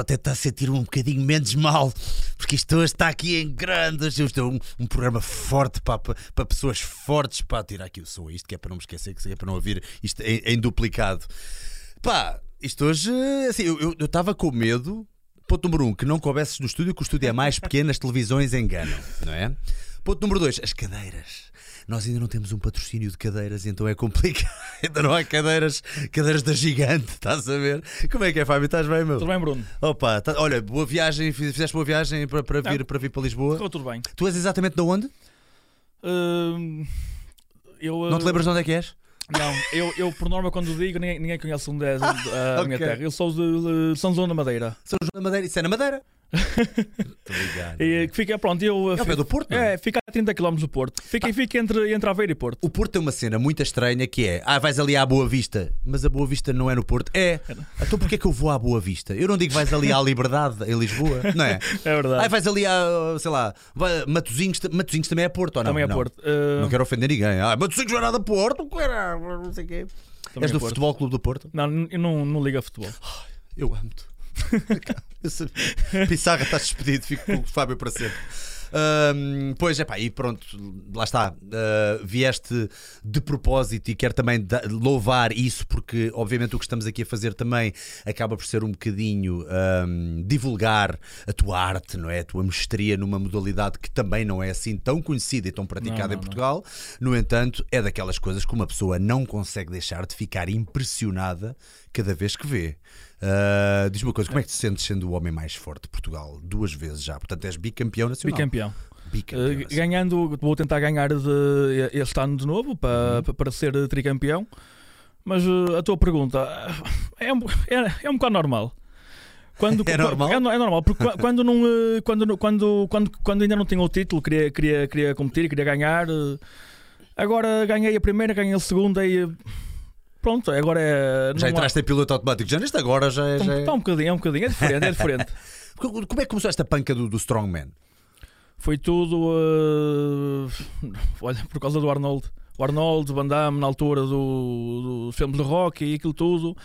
estou só a sentir um bocadinho menos mal, porque isto hoje está aqui em grande. Isto é um, um programa forte para, para, para pessoas fortes. Para tirar aqui o som, isto que é para não me esquecer, que é para não ouvir isto em, em duplicado. Pá, isto hoje, assim, eu estava com medo. Ponto número um, que não coubesses no estúdio, que o estúdio é mais pequeno, as televisões enganam, não é? Ponto número dois, as cadeiras nós ainda não temos um patrocínio de cadeiras, então é complicado. ainda não há cadeiras, cadeiras da gigante, estás a ver? Como é que é, Fábio? Estás bem, meu? Tudo bem, Bruno? Opa, tá... olha, boa viagem, fizeste boa viagem para, para, vir, para vir para Lisboa. Ficou tudo bem. Tu és exatamente de onde? Uh, eu, uh... Não te lembras de onde é que és? Não, eu, eu por norma quando digo ninguém, ninguém conhece onde é a okay. minha terra. Eu sou de, de São João da Madeira. São João da Madeira, isso é na Madeira? E que fica, pronto, eu. É o pé do Porto? É, fica a 30 km do Porto. Fica, ah. fica entre, entre Aveiro e Porto. O Porto tem uma cena muito estranha que é: ah, vais ali à Boa Vista, mas a Boa Vista não é no Porto. É. Então porquê é que eu vou à Boa Vista? Eu não digo vais ali à Liberdade, em Lisboa, não é? É verdade. Ah, vais ali a, sei lá, Matozinhos, Matozinhos também é Porto ou não? Também é não. Porto. Uh... Não quero ofender ninguém. Ah, Matozinhos não é nada Porto, não sei o quê. Também És é do Porto. Futebol Clube do Porto? Não, eu não, não ligo a futebol. Eu amo-te. Pissarra, estás despedido, fico com o Fábio para sempre. Um, pois é pá, e pronto, lá está. Uh, vieste de propósito e quero também louvar isso, porque obviamente o que estamos aqui a fazer também acaba por ser um bocadinho um, divulgar a tua arte, não é? A tua mestria numa modalidade que também não é assim tão conhecida e tão praticada não, não, em Portugal. Não. No entanto, é daquelas coisas que uma pessoa não consegue deixar de ficar impressionada cada vez que vê. Uh, Diz-me uma coisa, como é que te sentes sendo o homem mais forte de Portugal? Duas vezes já, portanto és bicampeão nacional. Bicampeão. bicampeão uh, ganhando, vou tentar ganhar de, este ano de novo para, uhum. para ser tricampeão. Mas uh, a tua pergunta é um, é, é um bocado normal. Quando, é normal? É, é normal, porque quando, não, quando, quando, quando, quando ainda não tinha o título, queria, queria, queria competir, queria ganhar. Agora ganhei a primeira, ganhei a segunda e Pronto, agora é. Já entraste há... em piloto automático, já neste agora já é. Está, está um bocadinho, é um bocadinho, é diferente, é diferente. Como é que começou esta panca do, do Strongman? Foi tudo. Uh... Olha, por causa do Arnold. O Arnold, Van Damme, na altura do, do filmes de rock e aquilo tudo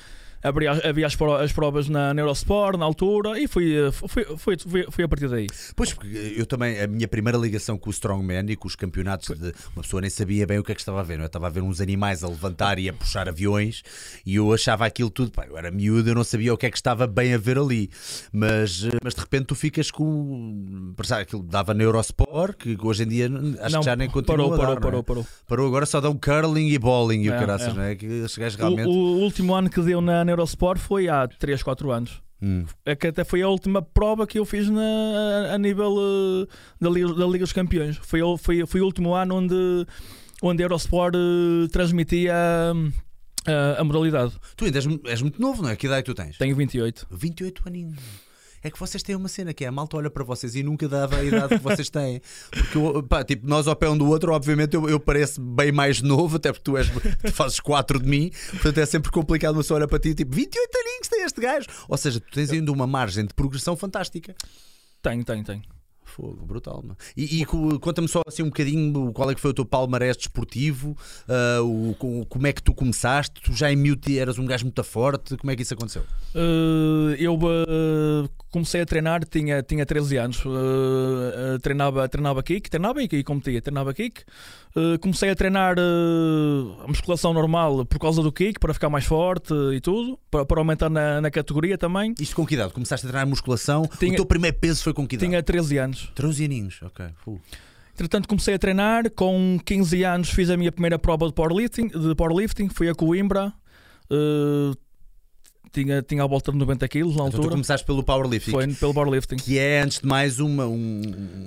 havia, havia as, as provas na, na Eurosport na altura e fui, fui, fui, fui, fui a partir daí. Pois, porque eu também, a minha primeira ligação com o Strongman e com os campeonatos de uma pessoa nem sabia bem o que é que estava a ver, não é? eu estava a ver uns animais a levantar e a puxar aviões e eu achava aquilo tudo, pá, eu era miúdo, eu não sabia o que é que estava bem a ver ali, mas, mas de repente tu ficas com. Aquilo dava na Eurosport, que hoje em dia acho não, que já nem continua. Parou, dar, parou, parou, é? parou. Parou agora só dão curling e bowling e o caraças, é. não é? Que esses realmente. O, o último ano que deu na, na Eurosport foi há 3, 4 anos. Hum. É que até foi a última prova que eu fiz na, a nível uh, da, Liga, da Liga dos Campeões. Foi, foi, foi o último ano onde, onde a Eurosport uh, transmitia a modalidade. Tu ainda és, és, muito novo, não é? Que idade é tu tens? Tenho 28. 28 aninhos é que vocês têm uma cena que é a malta olha para vocês e nunca dava a idade que vocês têm. Porque, pá, tipo, nós ao pé um do outro, obviamente eu, eu pareço bem mais novo, até porque tu, és, tu fazes 4 de mim, portanto é sempre complicado uma pessoa olhar para ti, tipo, 28 aninhos tem este gajo. Ou seja, tu tens ainda uma margem de progressão fantástica. Tenho, tenho, tenho. Fogo, brutal. E, e conta-me só assim um bocadinho qual é que foi o teu palmarés desportivo, uh, o, como é que tu começaste? Tu já em Mute eras um gajo muito forte, como é que isso aconteceu? Uh, eu uh, comecei a treinar, tinha, tinha 13 anos, treinava, treinava kick, treinava e competia, treinava kick. comecei a treinar a musculação normal por causa do kick, para ficar mais forte e tudo, para, para aumentar na, na categoria também. Isto com que idade? Começaste a treinar musculação? Tinha, o teu primeiro peso foi com que idade? Tinha 13 anos. 13 aninhos, ok. Uh. Entretanto, comecei a treinar. Com 15 anos, fiz a minha primeira prova de powerlifting. De powerlifting fui a Coimbra. Uh, tinha, tinha a volta de 90 kg na então altura. tu começaste pelo powerlifting. Foi pelo powerlifting. Que é, antes de mais, uma, um,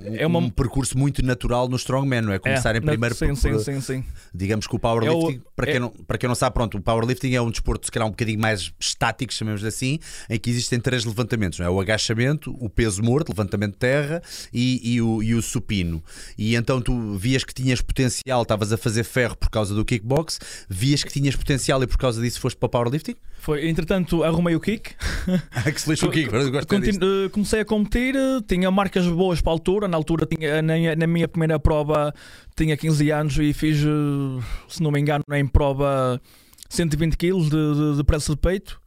é uma... um percurso muito natural no Strongman, não é? Começar é, em primeiro sim, sim, sim, sim. Digamos que o powerlifting, é o... para, quem é... não, para quem não sabe, pronto, o powerlifting é um desporto, se calhar, um bocadinho mais estático, chamemos assim, em que existem três levantamentos, não é? O agachamento, o peso morto, levantamento de terra e, e, o, e o supino. E então tu vias que tinhas potencial, estavas a fazer ferro por causa do kickbox, vias que tinhas potencial e por causa disso foste para powerlifting? Foi, entretanto, arrumei o kick. Ah, que se o kick, Continu Comecei a competir, tinha marcas boas para a altura. Na altura, tinha, na, na minha primeira prova, tinha 15 anos e fiz, se não me engano, em prova 120 kg de, de, de preço de peito.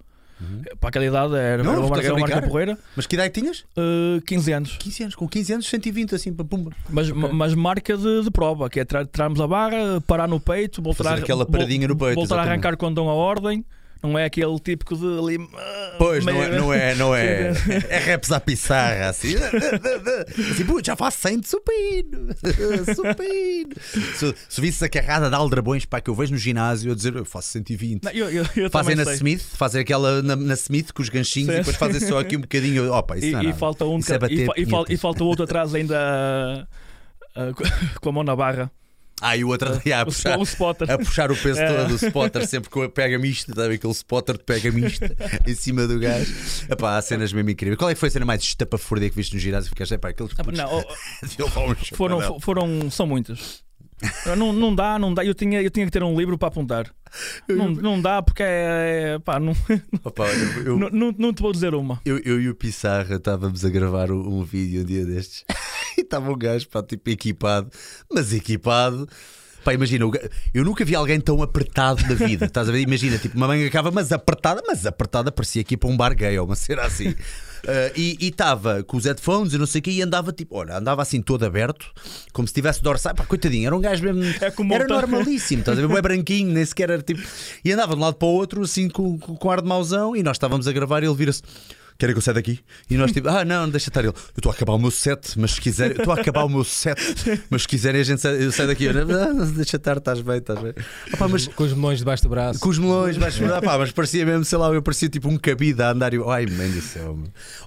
Para aquela idade era, Não, era uma, era uma marca porreira. Mas que idade tinhas? Uh, 15 anos. 15 anos. Com 15 anos, 120 assim, para pumba. Mas, mas marca de, de prova, que é tra trarmos a barra, parar no peito, voltar, Fazer a, aquela paradinha no peito, voltar a arrancar quando dão a ordem. Não é aquele típico de ali. ah, Pois, não meio- é, não é, não é. É raps à pissarra, assim. Assim, putz, já faço 100 de supino. Supino. Se, se visse a carrada de aldrabões para que eu vejo no ginásio a dizer eu faço 120. Não, eu, eu, eu Fazem na sei. Smith, fazem aquela na, na Smith com os ganchinhos Sim. e depois fazem só aqui um bocadinho. Opa, isso E, não é e falta um Isso é ca- e, bater fa- e, falta outro atrás ainda ah, ah, com a mão na barra. Ah, e o outro a puxar. o. A puxar o peso É. todo do spotter, sempre com a pega mista, ver aquele spotter de pega mista em cima do gajo. Epá, há cenas mesmo incríveis. Qual é que foi a cena mais estapafúrdia que viste no ginásio? Ficaste, epá, aqueles Ah, putos Não, foram, foram, são muitas. Não, não dá, não dá. Eu tinha, eu tinha que ter um livro para apontar. Não, não dá porque é. é- pá, não, Opa, eu, eu, não, não, não te vou dizer uma. eu, eu e o Pissarra estávamos a gravar um, um vídeo um dia destes e estava um gajo, pá, tipo equipado, mas equipado. Pá, imagina, eu nunca vi alguém tão apertado na vida. Estás a ver? Imagina, tipo, uma manga cava, mas apertada, mas apertada parecia aqui para um bar gay ou uma cena assim. Ah, e estava com os headphones e não sei o que, e andava tipo, olha, andava assim todo aberto, como se tivesse dorsal. Pá, coitadinho, era um gajo mesmo. É era normalíssimo, estás a ver? É branquinho, nem sequer era tipo. E andava de um lado para o outro, assim, com, com, com ar de mauzão, e nós estávamos a gravar e ele vira-se. Querem que eu saia daqui? E nós tipo, ah, não, deixa estar ele. Eu estou a acabar o meu set, mas se quiserem, eu estou a acabar o meu set, mas se quiserem a gente sai, eu saio daqui. Eu, ah, deixa estar, estás bem, estás bem. Opa, mas Com os melões debaixo do braço. com os melões, vais ah, pá, mas parecia mesmo, sei lá, eu parecia tipo um cabide a andar e ai, mãe do céu.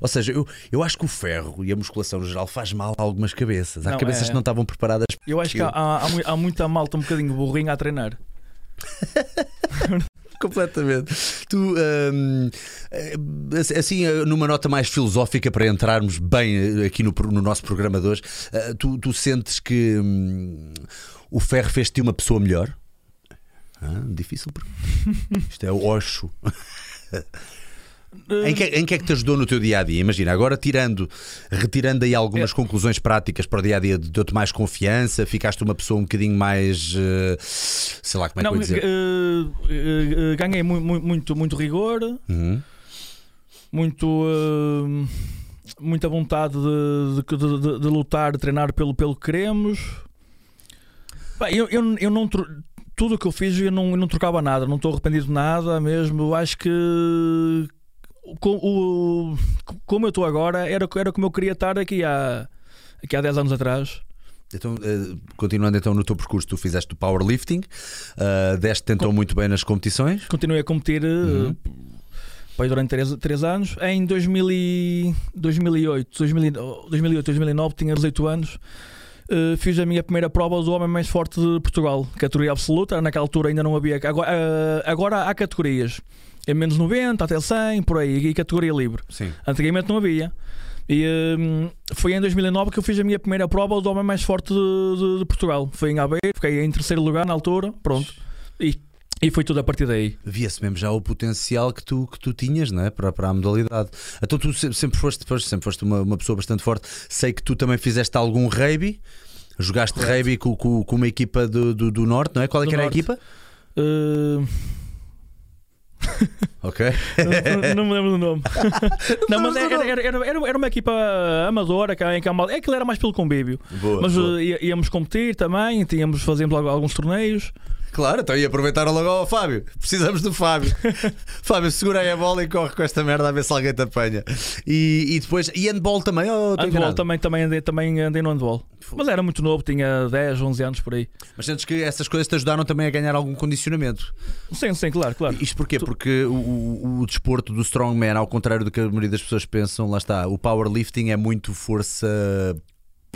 Ou seja, eu, eu acho que o ferro e a musculação no geral faz mal a algumas cabeças. Há Não, cabeças é- que não estavam preparadas. Eu acho que há, há, há muita malta um bocadinho burrinha a treinar. Completamente. Tu, hum, eh, assim, eh, numa nota mais filosófica para entrarmos bem eh, aqui no, no nosso programa de hoje, tu, tu sentes que hum, o ferro fez-te uma pessoa melhor? Ah, difícil. Isto é o Osho. Em que, em que é que te ajudou no teu dia a dia? Imagina, agora tirando, retirando aí algumas conclusões práticas para o dia a dia, deu-te mais confiança, ficaste uma pessoa um bocadinho mais eh, sei lá como é que Não, eu ia dizer. eh, eh, ganhei mu- mu- muito, muito rigor, Uhum. muito, eh, muita vontade de, de- de- de- lutar, de treinar pelo, pelo que queremos. Bem, eu, eu, eu não tudo o que eu fiz eu não, eu não trocava nada, não estou arrependido de nada mesmo. Eu acho que o- como eu estou agora era, era como eu queria estar aqui há, aqui há 10 anos atrás. Então, eh, continuando então no teu percurso, tu fizeste o powerlifting, uh, deste então muito bem nas competições. Continuei a competir eh, Uhum. Foi durante 3, anos. Em 2000 e- 2008, 2000 2008, 2009, tinha 18 anos. eh, fiz a minha primeira prova do homem mais forte de Portugal, categoria absoluta. Naquela altura ainda não havia. Agora, eh, agora há categorias: é menos 90 até 100, por aí, e categoria livre. Sim. Antigamente não havia. E hum, foi em 2009 que eu fiz a minha primeira prova do homem mais forte de, de- de Portugal. Foi em Aveiro, fiquei em terceiro lugar na altura. Pronto. E, e foi tudo a partir daí. Via-se mesmo já o potencial que tu, que tu tinhas não é? para, para a modalidade. Então tu se- sempre foste, sempre foste uma, uma pessoa bastante forte. Sei que tu também fizeste algum rugby. Jogaste rugby com, com, com uma equipa do, do, do Norte, não é? Qual é Do que era Norte. a equipa? Uh, Ok. não, não me lembro do nome. não, mas era, era, era, era- era uma equipa amadora que, em é que era mais pelo convívio. Boa. Mas boa. ia- íamos competir também, tínhamos, fazíamos alguns torneios. Claro, então ia aproveitar logo ao Fábio. Precisamos do Fábio. Fábio, segura aí a bola e corre com esta merda a ver se alguém te apanha. E, e depois, e handball também? Oh, Handball também, também, andei, também andei no handball. Mas era muito novo, tinha 10, 11 anos por aí. Mas sentes que essas coisas te ajudaram também a ganhar algum condicionamento? Sim, sim, claro, claro. Isto porquê? Porque o, o, o desporto do strongman, ao contrário do que a maioria das pessoas pensam, lá está, o powerlifting é muito força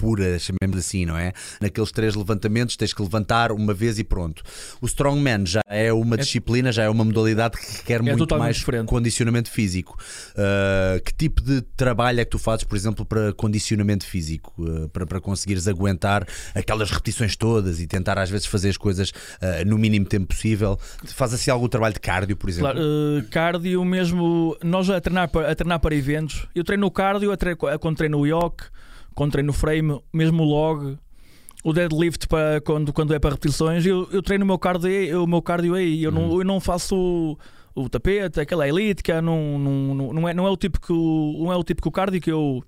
pura, chamemos assim, não é? Naqueles três levantamentos tens que levantar uma vez e pronto. O strongman já é uma disciplina, já é uma modalidade que requer muito totalmente mais diferente. condicionamento físico. Uh, que tipo de trabalho é que tu fazes, por exemplo, para condicionamento físico? Uh, para, para conseguires aguentar aquelas repetições todas e tentar às vezes fazer as coisas uh, no mínimo tempo possível? Faz assim algum trabalho de cardio, por exemplo? Claro, cardio mesmo, nós a treinar, para, a treinar para eventos, eu treino o cardio, a tre- quando treino o yoke, quando treino o frame, mesmo o log, o deadlift para quando, quando é para repetições, eu, eu treino o meu cardio, aí- o meu cardio aí, eu, não, eu não faço o tapete, aquela elítica, não, não, não, não, é, não, é o típico, não é o típico cardio que eu,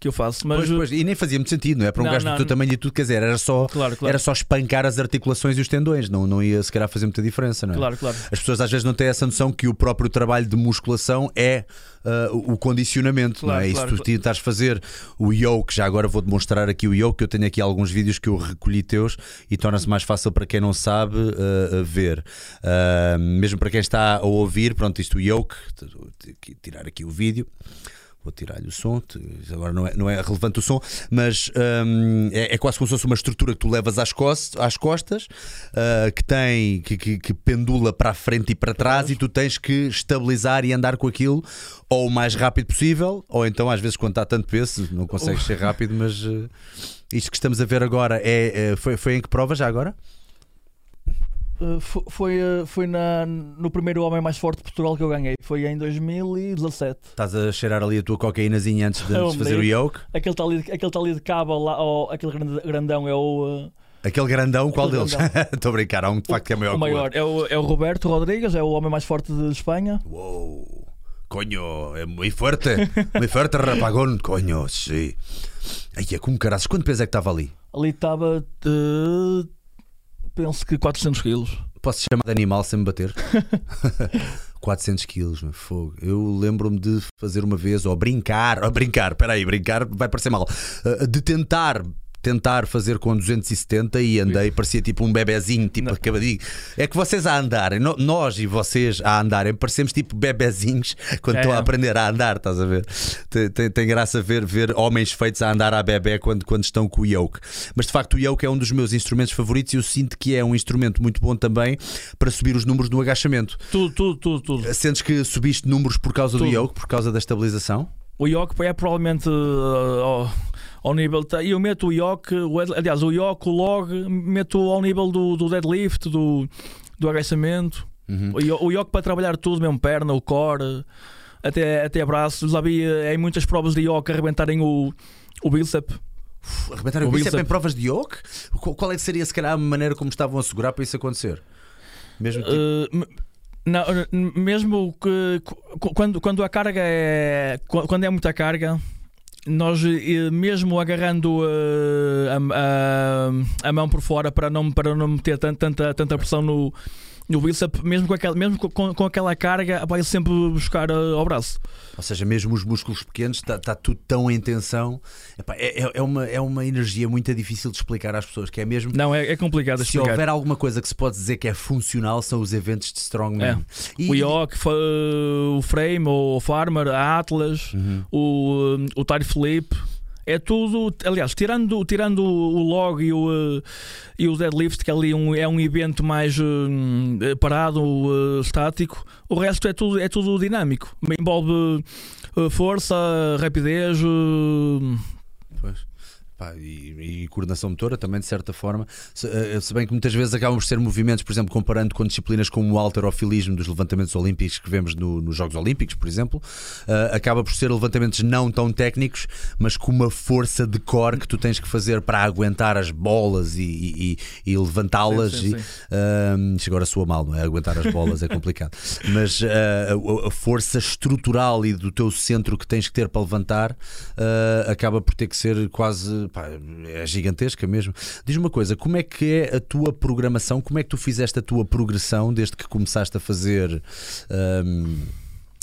que eu faço. Mas... Pois, pois, e nem fazia muito sentido, não é? Para um Não, gajo não, do teu não. tamanho e tudo, quer dizer, era só, Claro, claro. era só espancar as articulações e os tendões, não, não ia se calhar fazer muita diferença, não é? Claro, claro. As pessoas às vezes não têm essa noção que o próprio trabalho de musculação é ah, o condicionamento, não Claro, é? E claro, se tu claro. tentares fazer o yoke, já agora vou demonstrar aqui o yoke, eu tenho aqui alguns vídeos que eu recolhi teus e torna-se mais fácil para quem não sabe a ver. Ah, mesmo para quem está a ouvir, pronto, isto o yoke, tirar aqui o vídeo. Vou tirar-lhe o som, agora não é, não é relevante o som, mas hum, é, é quase como se fosse uma estrutura que tu levas às, cos- às costas, ah, que tem que, que- que pendula para a frente e para trás, e tu tens que estabilizar e andar com aquilo ou o mais rápido possível, ou então às vezes quando está tanto peso não consegues ser rápido, mas eh, isto que estamos a ver agora é, é- foi, foi em que prova já agora? Fo- foi, uh, foi na, no primeiro Homem Mais Forte de Portugal que eu ganhei. Foi em 2017. Estás a cheirar ali a tua cocaínazinha antes de, antes de fazer o yoke? Aquele tal ali, aquele tal ali de cabo lá, ó, aquele grandão é o, uh, Aquele grandão, qual Aquele deles? Estou a brincar, há um de facto que é maior o maior. É o, é o Roberto Rodrigues, é o homem mais forte de Espanha. Wow, coño, é muito forte, muito forte, rapagón, coño, sim. Ai, é como caraças, quanto peso é que estava ali? Ali estava, uh, penso que 400 quilos. Posso chamar de animal sem me bater? 400 quilos, meu fogo. Eu lembro-me de fazer uma vez, ou brincar, ou brincar, peraí, brincar vai parecer mal, Uh, de tentar. Tentar fazer com 270 e andei, parecia tipo um bebezinho, tipo Não. acabadinho. É que vocês a andarem, nós e vocês a andarem, parecemos tipo bebezinhos quando É. estão a aprender a andar, estás a ver? Tem, tem, tem graça ver, ver homens feitos a andar à bebê quando, quando estão com o yoke. Mas de facto o yoke é um dos meus instrumentos favoritos e eu sinto que é um instrumento muito bom também para subir os números no agachamento. Tudo, tudo, tudo, tudo. Sentes que subiste números por causa do Tudo. yoke, por causa da estabilização? O yoke é provavelmente uh, ao, ao nível. E eu meto o yoke, o, aliás, o yoke, o log, meto ao nível do, do deadlift, do, do agachamento. Uhum. O, yo- o yoke para trabalhar tudo, mesmo perna, o core, até, até braços. Já vi em muitas provas de yoke arrebentarem o, o bíceps. Arrebentar O o bíceps em provas de yoke? Qual é que seria se calhar a maneira como estavam a segurar para isso acontecer? Mesmo tipo, Uh, não, mesmo que qu- quando, quando a carga é qu- quando é muita carga nós eh, mesmo agarrando eh, a, a- a mão por fora para não para não meter tan- tanta tanta pressão no no bíceps mesmo com aquela mesmo com, com aquela carga vai sempre buscar eh, ao braço Ou seja, mesmo os músculos pequenos, está está tudo tão em tensão. Epá, é, é- é uma, é uma energia muito difícil de explicar às pessoas, que é mesmo. não é, é complicado Se explicar houver alguma coisa que se pode dizer que é funcional, são os eventos de Strongman. E- o yoke fa- o frame o farmer a atlas Uhum. o, o tire flip. É tudo, aliás, tirando, tirando o log e o, eh, e o deadlift, que ali um, é um evento mais eh, parado, eh, estático, o resto é tudo, é tudo dinâmico. Envolve eh, força, rapidez, Pois. Pá, e, e coordenação motora também, de certa forma. Se, eh, se bem que muitas vezes acabam por ser movimentos, por exemplo, comparando com disciplinas como o alterofilismo dos levantamentos olímpicos que vemos no- nos Jogos Olímpicos, por exemplo, eh, acaba por ser levantamentos não tão técnicos, mas com uma força de core que tu tens que fazer para aguentar as bolas e, e- e- levantá-las. Sim, sim, sim. Ahm, isto agora soa mal, não é? Aguentar as bolas é complicado. Mas a, a força estrutural e do teu centro que tens que ter para levantar acaba por ter que ser quase. Pá, é gigantesca mesmo. Diz-me uma coisa: como é que é a tua programação? Como é que tu fizeste a tua progressão desde que começaste a fazer. ahm,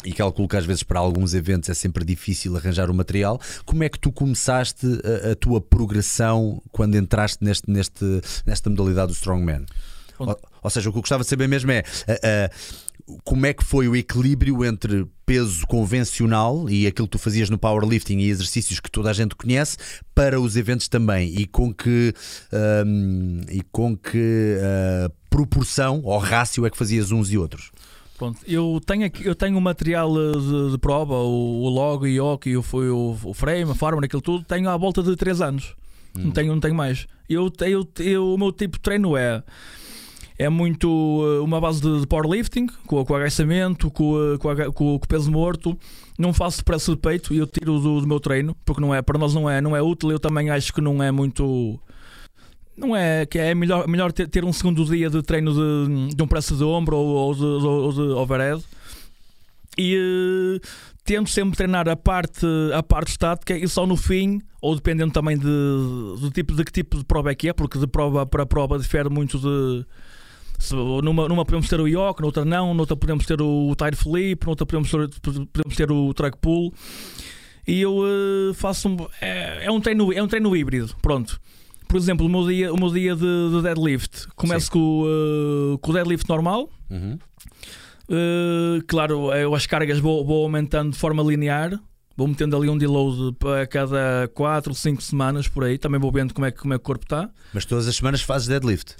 e calculo que às vezes para alguns eventos é sempre difícil arranjar o material. Como é que tu começaste a, a tua progressão quando entraste neste, neste, nesta modalidade do Strongman? Ou, ou seja, o que eu gostava de saber mesmo é como é que foi o equilíbrio entre peso convencional e aquilo que tu fazias no powerlifting e exercícios que toda a gente conhece para os eventos também e com que ahm, e com que ah, proporção ou rácio é que fazias uns e outros? Pronto, eu tenho aqui, eu tenho o material eh, de, de prova, o, o log, o yoke, o, foi o, o frame, a farmer, aquilo tudo, tenho à volta de 3 anos. Não tenho, não tenho mais. Eu, eu, eu, o meu tipo de treino é é muito eh, uma base de, powerlifting, com, com agachamento, com, eh, com, com, peso morto. Não faço pressa de peito e eu tiro do, do meu treino, porque não é, para nós não é, não é útil. Eu também acho que não é muito. não é que é melhor, melhor ter, ter um segundo dia de treino de, de um press de ombro ou, ou, de, ou de overhead e uh, tento sempre treinar a parte, a parte estática e só no fim, ou dependendo também de, do tipo, de que tipo de prova é que é, porque de prova para prova difere muito de. Numa, numa podemos ter o yoke, noutra não, noutra podemos ter o tire flip, noutra podemos ter, podemos ter o track pull. E eu uh, faço um. É, é, um treino, é um treino híbrido, pronto por exemplo, o meu dia, o meu dia de, de deadlift começo com, uh, com o deadlift normal. Uhum. Uh, claro, eu as cargas vou, vou, aumentando de forma linear. Vou metendo ali um deload para cada 4 ou 5 semanas por aí. Também vou vendo como é, como é que o corpo está. Mas todas as semanas fazes deadlift?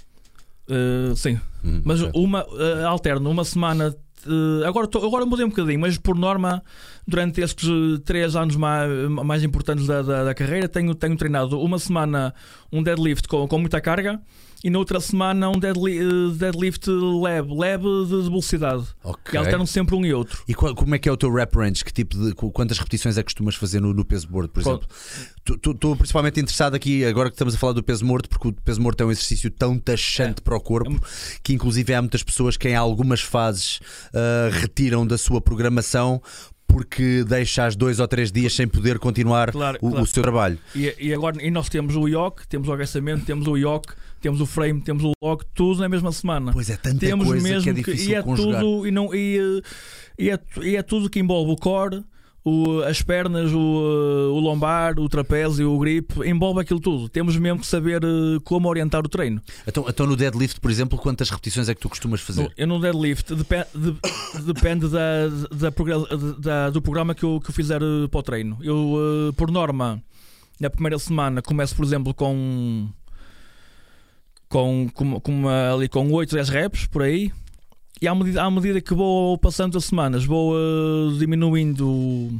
Uh, sim. Uhum, Mas okay. uma uh, alterno, uma semana Uh, agora, tô, agora mudei um bocadinho, mas por norma, durante estes três anos mais, mais importantes da, da, da, carreira, tenho, tenho treinado uma semana um deadlift com, com muita carga e na outra semana um deadlift, uh, deadlift leve, leve de, de velocidade. Okay. E alternam sempre um e outro. E qual, como é que é o teu rep range? Que tipo de, quantas repetições é que costumas fazer no, no peso morto, por exemplo? Estou principalmente interessado aqui, agora que estamos a falar do peso morto, porque o peso morto é um exercício tão taxante é. para o corpo é. que, inclusive, há muitas pessoas que em algumas fases uh, retiram da sua programação porque deixa as dois ou três dias sem poder continuar claro, o, claro. o, seu trabalho. E, e, agora e nós temos o IOC, temos o aquecimento, temos o IOC, temos o frame, temos o log, tudo na mesma semana. Pois é, tanta temos coisa mesmo que é difícil que, e é conjugar. tudo e não e, e, é, e é tudo que envolve o core o, as pernas, o, o, lombar, o trapézio, o grip, envolve aquilo tudo. Temos mesmo que saber uh, como orientar o treino. Então, então, no deadlift, por exemplo, quantas repetições é que tu costumas fazer? Eu no deadlift depende, de, depende da, da, da, do programa que eu, que eu fizer uh, para o treino. Eu, uh, por norma, na primeira semana, começo, por exemplo, com. Com, com, com, ali com 8, 10 reps por aí, e à medida, à medida que vou passando as semanas, vou uh, diminuindo,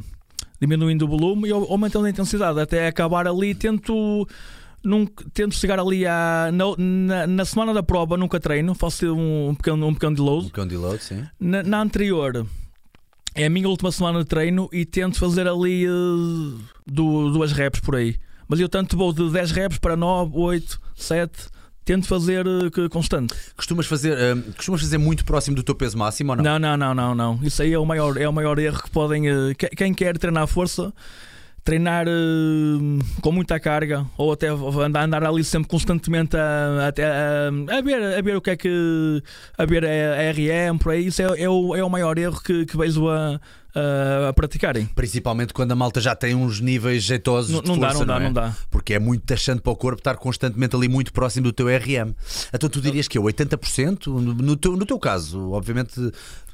diminuindo o volume e aumentando a intensidade até acabar ali. Tento, tento chegar ali à, na, na, na, semana da prova, nunca treino, faço um, um pequeno, um pequeno deload. Um pequeno deload, sim. Na, na, anterior. É a minha última semana de treino e tento fazer ali uh, duas reps por aí. Mas eu tanto vou de 10 reps para 9, 8, 7 tento fazer uh, constante. Costumas fazer, uh, costumas fazer muito próximo do teu peso máximo ou não? Não, não, não, não, não. Isso aí é o maior, é o maior erro que podem. Uh, quem quer treinar força treinar uh, com muita carga ou até andar, andar ali sempre constantemente a, a, a, a, ver, a ver o que é que a ver a, RM por aí, isso é, é, o, é o maior erro que, que vejo a, a praticarem. Principalmente quando a malta já tem uns níveis jeitosos não, de não força, dá, não, não, é? dá, não dá. Porque é muito taxante para o corpo estar constantemente ali muito próximo do teu RM. Então tu dirias que é 80%? No, teu, no teu caso, obviamente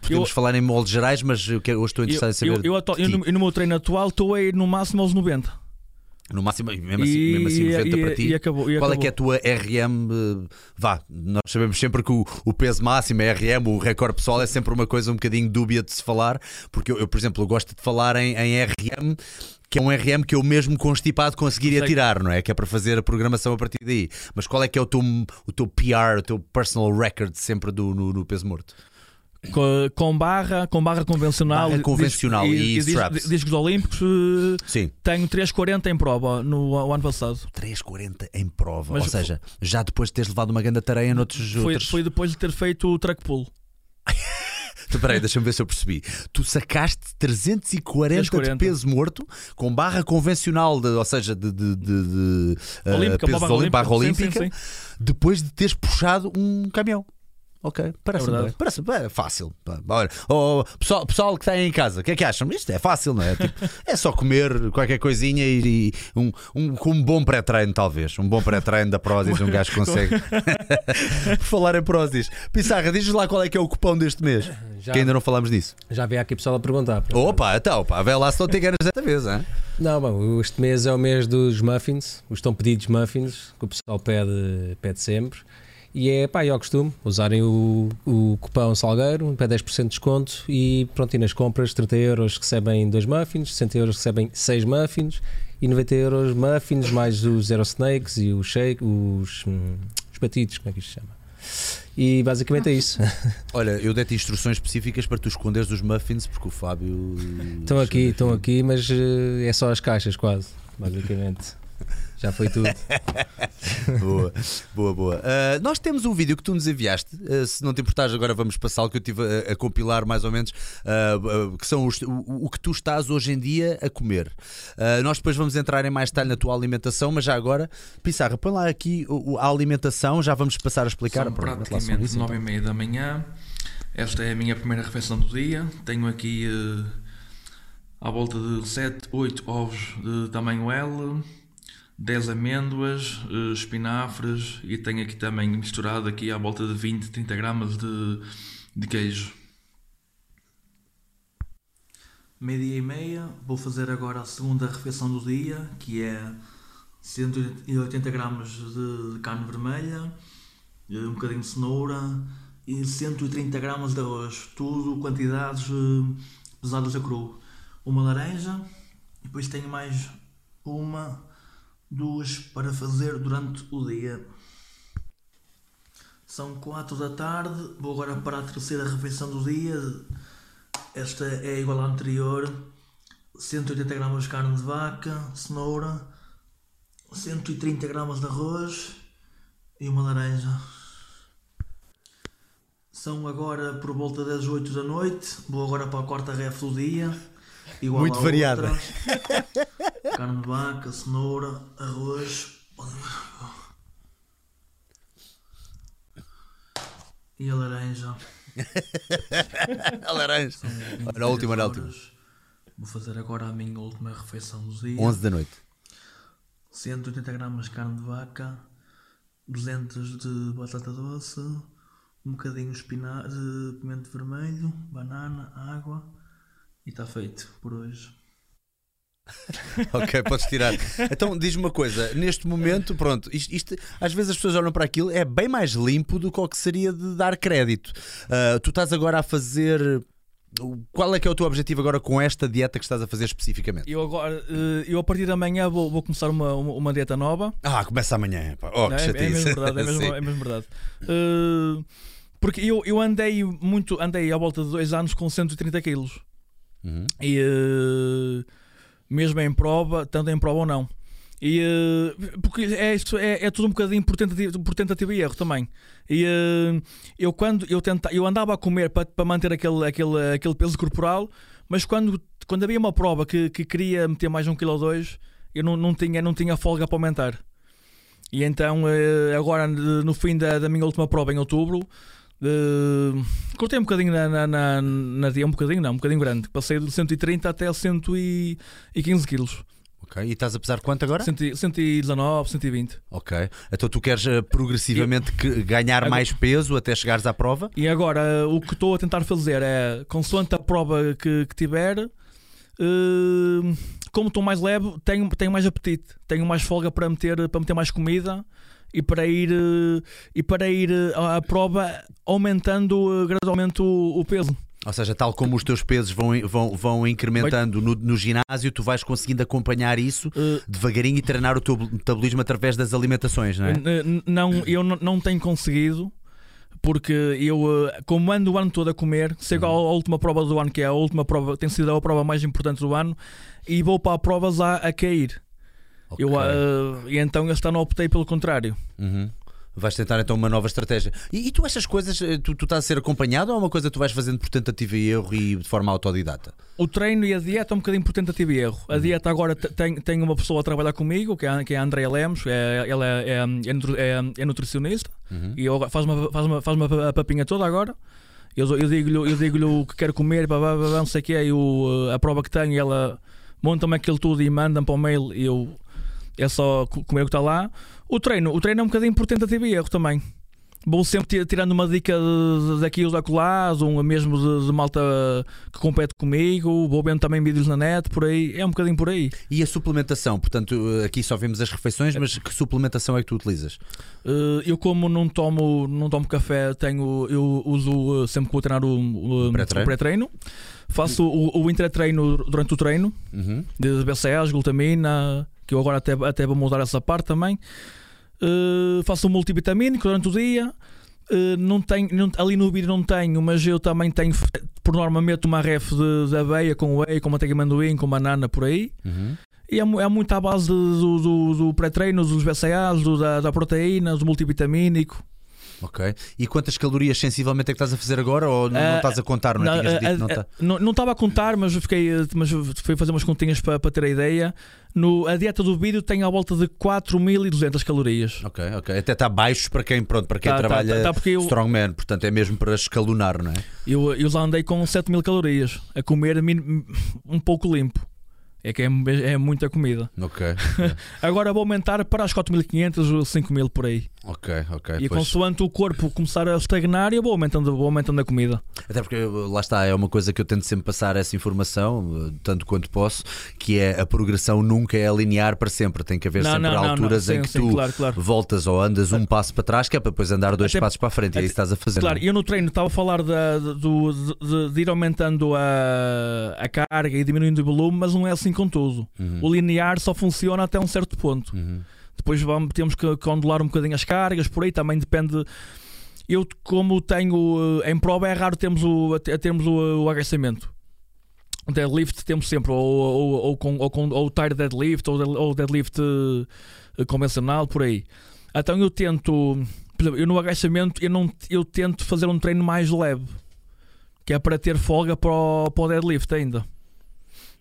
podemos eu, falar em moldes gerais, mas eu, eu estou interessado em saber. Eu, eu, eu, no, no meu treino atual estou a ir no máximo aos 90%. No máximo, mesmo assim, e, mesmo assim 90 e, para ti. Acabou, Qual acabou. é que é a tua RM? Vá, nós sabemos sempre que o, o, peso máximo é RM, o recorde pessoal é sempre uma coisa um bocadinho dúbia de se falar, porque eu, eu por exemplo, gosto de falar em, em RM que é um RM que eu mesmo constipado conseguiria tirar, não é? Que é para fazer a programação a partir daí. Mas qual é que é o teu, o teu PR, o teu personal record sempre do, no, no peso morto? Com barra, com barra convencional, barra convencional e, e, e discos olímpicos. Eh, Sim. Tenho 3,40 em prova no ano passado. 3,40 em prova, Mas ou seja, já depois de teres levado uma grande tareia noutros foi, outros... foi depois de ter feito o track pull. Peraí, deixa-me ver se eu percebi. Tu sacaste 340, 340. de peso morto com barra convencional, de, ou seja, de, de, de, de olímpica, peso barra, olímpica, barra olímpica, sim, sim, sim. depois de teres puxado um caminhão. Ok, parece é bem. Parece é fácil. Olha, oh, pessoal, pessoal que está em casa, o que é que acham? Isto é fácil, não é? Tipo, é só comer qualquer coisinha e, e um, um, com um bom pré-treino, talvez. Um bom pré-treino da Prozis, um gajo consegue. Por falar em Prozis, Pissarra, diz lá qual é que é o cupom deste mês. Já, que ainda não falamos disso. Já veio aqui pessoal a perguntar. Opa, então, pá, vê lá se não tem ganas desta vez, hein? Não, bom, este mês é o mês dos muffins, os tão pedidos muffins, que o pessoal pede, pede sempre. E é pá, é ao costume, usarem o, o cupão Salgueiro, para 10% de desconto e pronto, e nas compras 30 euros recebem 2 muffins, 60 euros recebem 6 muffins e 90 euros muffins mais os Zero Snakes e os shake, os, hum, os batidos, como é que isto se chama? E basicamente é isso. Olha, eu dei-te instruções específicas para tu esconderes os muffins porque o Fábio. Estão aqui, estão aqui, mas uh, é só as caixas quase, basicamente. Já foi tudo. boa, boa, boa. Uh, nós temos um vídeo que tu nos enviaste. Uh, se não te importares, agora vamos passá-lo, que eu estive a, a, compilar mais ou menos, uh, que são os, o, o, que tu estás hoje em dia a comer. nós depois vamos entrar em mais detalhe na tua alimentação, mas já agora, Pissarra, põe lá aqui a alimentação, já vamos passar a explicar. São praticamente nove e meia da manhã. Esta é a minha primeira refeição do dia. Tenho aqui à volta de 7, 8 ovos de tamanho L 10 amêndoas, eh, espinafres e tenho aqui também misturado aqui à volta de 20, 30 gramas de, de queijo. Meia-dia e meia, vou fazer agora a segunda refeição do dia, que é 180 gramas de carne vermelha, eh, um bocadinho de cenoura e 130 gramas de arroz, tudo quantidades eh, pesadas a cru. Uma laranja, e depois tenho mais uma duas para fazer durante o dia. São quatro da tarde, vou agora para a terceira refeição do dia. Esta é igual à anterior. 180 gramas de carne de vaca, cenoura, 130 gramas de arroz e uma laranja. São agora por volta das 8 da noite. Vou agora para a quarta ref do dia. Igual Muito variada. carne de vaca, cenoura, arroz. E a laranja. a laranja. Olha a última, olha a última. Vou fazer agora a minha última refeição do dia. 11 da noite. 180 gramas de carne de vaca, 200 de batata doce, um bocadinho de pimento vermelho, banana, água e está feito por hoje. ok, podes tirar. Então diz-me uma coisa: neste momento, pronto, isto, isto, às vezes as pessoas olham para aquilo, é bem mais limpo do que o que seria de dar crédito. Uh, tu estás agora a fazer. Qual é que é o teu objetivo agora com esta dieta que estás a fazer especificamente? Eu agora, eh, eu a partir de amanhã vou, vou começar uma, uma, dieta nova. Ah, começa amanhã. Oh, que é, é mesmo verdade, é mesmo, é mesmo verdade. Uh, porque eu, eu andei muito, andei à volta de dois anos com 130 quilos. Uhum. E uh, mesmo em prova, tanto em prova ou não. E, uh, porque é, é, é tudo um bocadinho por tentativa, por tentativa e erro também. E uh, eu quando eu, tenta, eu andava a comer para, manter aquele, aquele, aquele peso corporal, mas quando, quando havia uma prova que, que queria meter mais um quilo ou dois, eu não, não, tinha, não tinha folga para aumentar. E então, agora no fim da, da minha última prova em outubro, Uh, cortei um bocadinho na, na, na, na dia, um bocadinho não, um bocadinho grande. Passei de 130 até 115 quilos. Ok, e estás a pesar quanto agora? 119, 120. Ok, então tu queres uh, progressivamente ganhar agora, mais peso até chegares à prova? E agora uh, o que estou a tentar fazer é, consoante a prova que, que tiver, uh, como estou mais leve, tenho, tenho mais apetite, tenho mais folga para meter, para meter mais comida e para ir, eh, e para ir eh, à prova aumentando eh, gradualmente o, o peso. Ou seja, tal como os teus pesos vão, vão, vão incrementando no, no ginásio, tu vais conseguindo acompanhar isso uh, devagarinho e treinar o teu metabolismo através das alimentações, não é? Não, eu não tenho conseguido, porque eu, como ando o ano todo a comer, chego uhum. à última prova do ano, que é a última prova, tem sido a prova mais importante do ano, e vou para a, a cair. Okay. Eu, uh, e então este ano optei pelo contrário. Uhum. Vais tentar então uma nova estratégia. E, e tu estas coisas, eh, tu, tu, estás a ser acompanhado ou é uma coisa que tu vais fazendo por tentativa e erro e de forma autodidata? O treino e a dieta é um bocadinho por tentativa e erro. A uhum. dieta agora tem, tem uma pessoa a trabalhar comigo, que é, que é a Andrea Lemos, é, ela é, é, é, é nutricionista uhum. e faz uma, faz, uma, faz uma papinha toda agora. Eu, eu digo-lhe eu digo o que quero comer, não sei o que é, eu, a prova que tenho, ela monta-me aquilo tudo e manda-me para o mail e eu é só comer o que está lá. O treino, o treino é um bocadinho por tentativa e erro também. Vou sempre tirando uma dica daqui os acolás, um mesmo de, de, malta que compete comigo, vou vendo também vídeos na net, por aí, é um bocadinho por aí. E a suplementação? Portanto, aqui só vemos as refeições, mas que suplementação é que tu utilizas? Uh, eu como não tomo, não tomo café, tenho, eu uso eh, sempre que vou treinar o, o pré-treino. Pré Faço o, o intratreino durante o treino, uhum. de BCAAs, glutamina, que eu agora até, até vou mudar essa parte também. Uh, faço um multivitamínico durante o dia. Uh, não tenho, não, ali no vídeo não tenho, mas eu também tenho, por norma, meto uma ref de, de aveia com whey, com manteiga de amendoim, com banana por aí. Uhum. E é, é muito à base do, do, do pré-treino, dos BCAAs, do, da, da proteína, do multivitamínico. Ok. E quantas calorias sensivelmente é que estás a fazer agora ou não, uh, não estás a contar? Não, é? não, dito, não, tá... estava a contar, mas fiquei mas fui fazer umas continhas para, para ter a ideia. No, a dieta do vídeo tem à volta de 4.200 calorias. Ok, ok. Até está baixo para quem, pronto, para quem tá, tá trabalha tá, tá, eu, strongman, portanto é mesmo para escalonar, não é? Eu, eu já andei com 7.000 calorias a comer um pouco limpo. É que é, é muita comida. Ok. Agora vou aumentar para as 4.500 ou 5.000 por aí. Ok, ok. E pois. consoante o corpo começar a estagnar, eu vou aumentando, vou aumentando a comida. Até porque lá está, é uma coisa que eu tento sempre passar essa informação, tanto quanto posso, que é a progressão nunca é linear para sempre. Tem que haver não, sempre não, alturas não, sim, em que sim, tu claro, claro. voltas ou andas um passo para trás, que é para depois andar dois até, passos para a frente. Até, e é isso estás a fazer. Claro, eu no treino estava a falar de, de, de, de ir aumentando a, a carga e diminuindo o volume, mas não é assim com tudo. Uhum. O linear só funciona até um certo ponto. Uhum. Depois vamos, temos que controlar um bocadinho as cargas, por aí também depende. Eu, como tenho eh, em prova, é raro termos o, termos o, o aquecimento. O deadlift temos sempre, ou, ou, ou, com, ou, com, ou tire deadlift, ou, ou deadlift uh, convencional, por aí. Então eu tento, por exemplo, eu no agachamento eu, não, eu tento fazer um treino mais leve, que é para ter folga para o, para o deadlift ainda.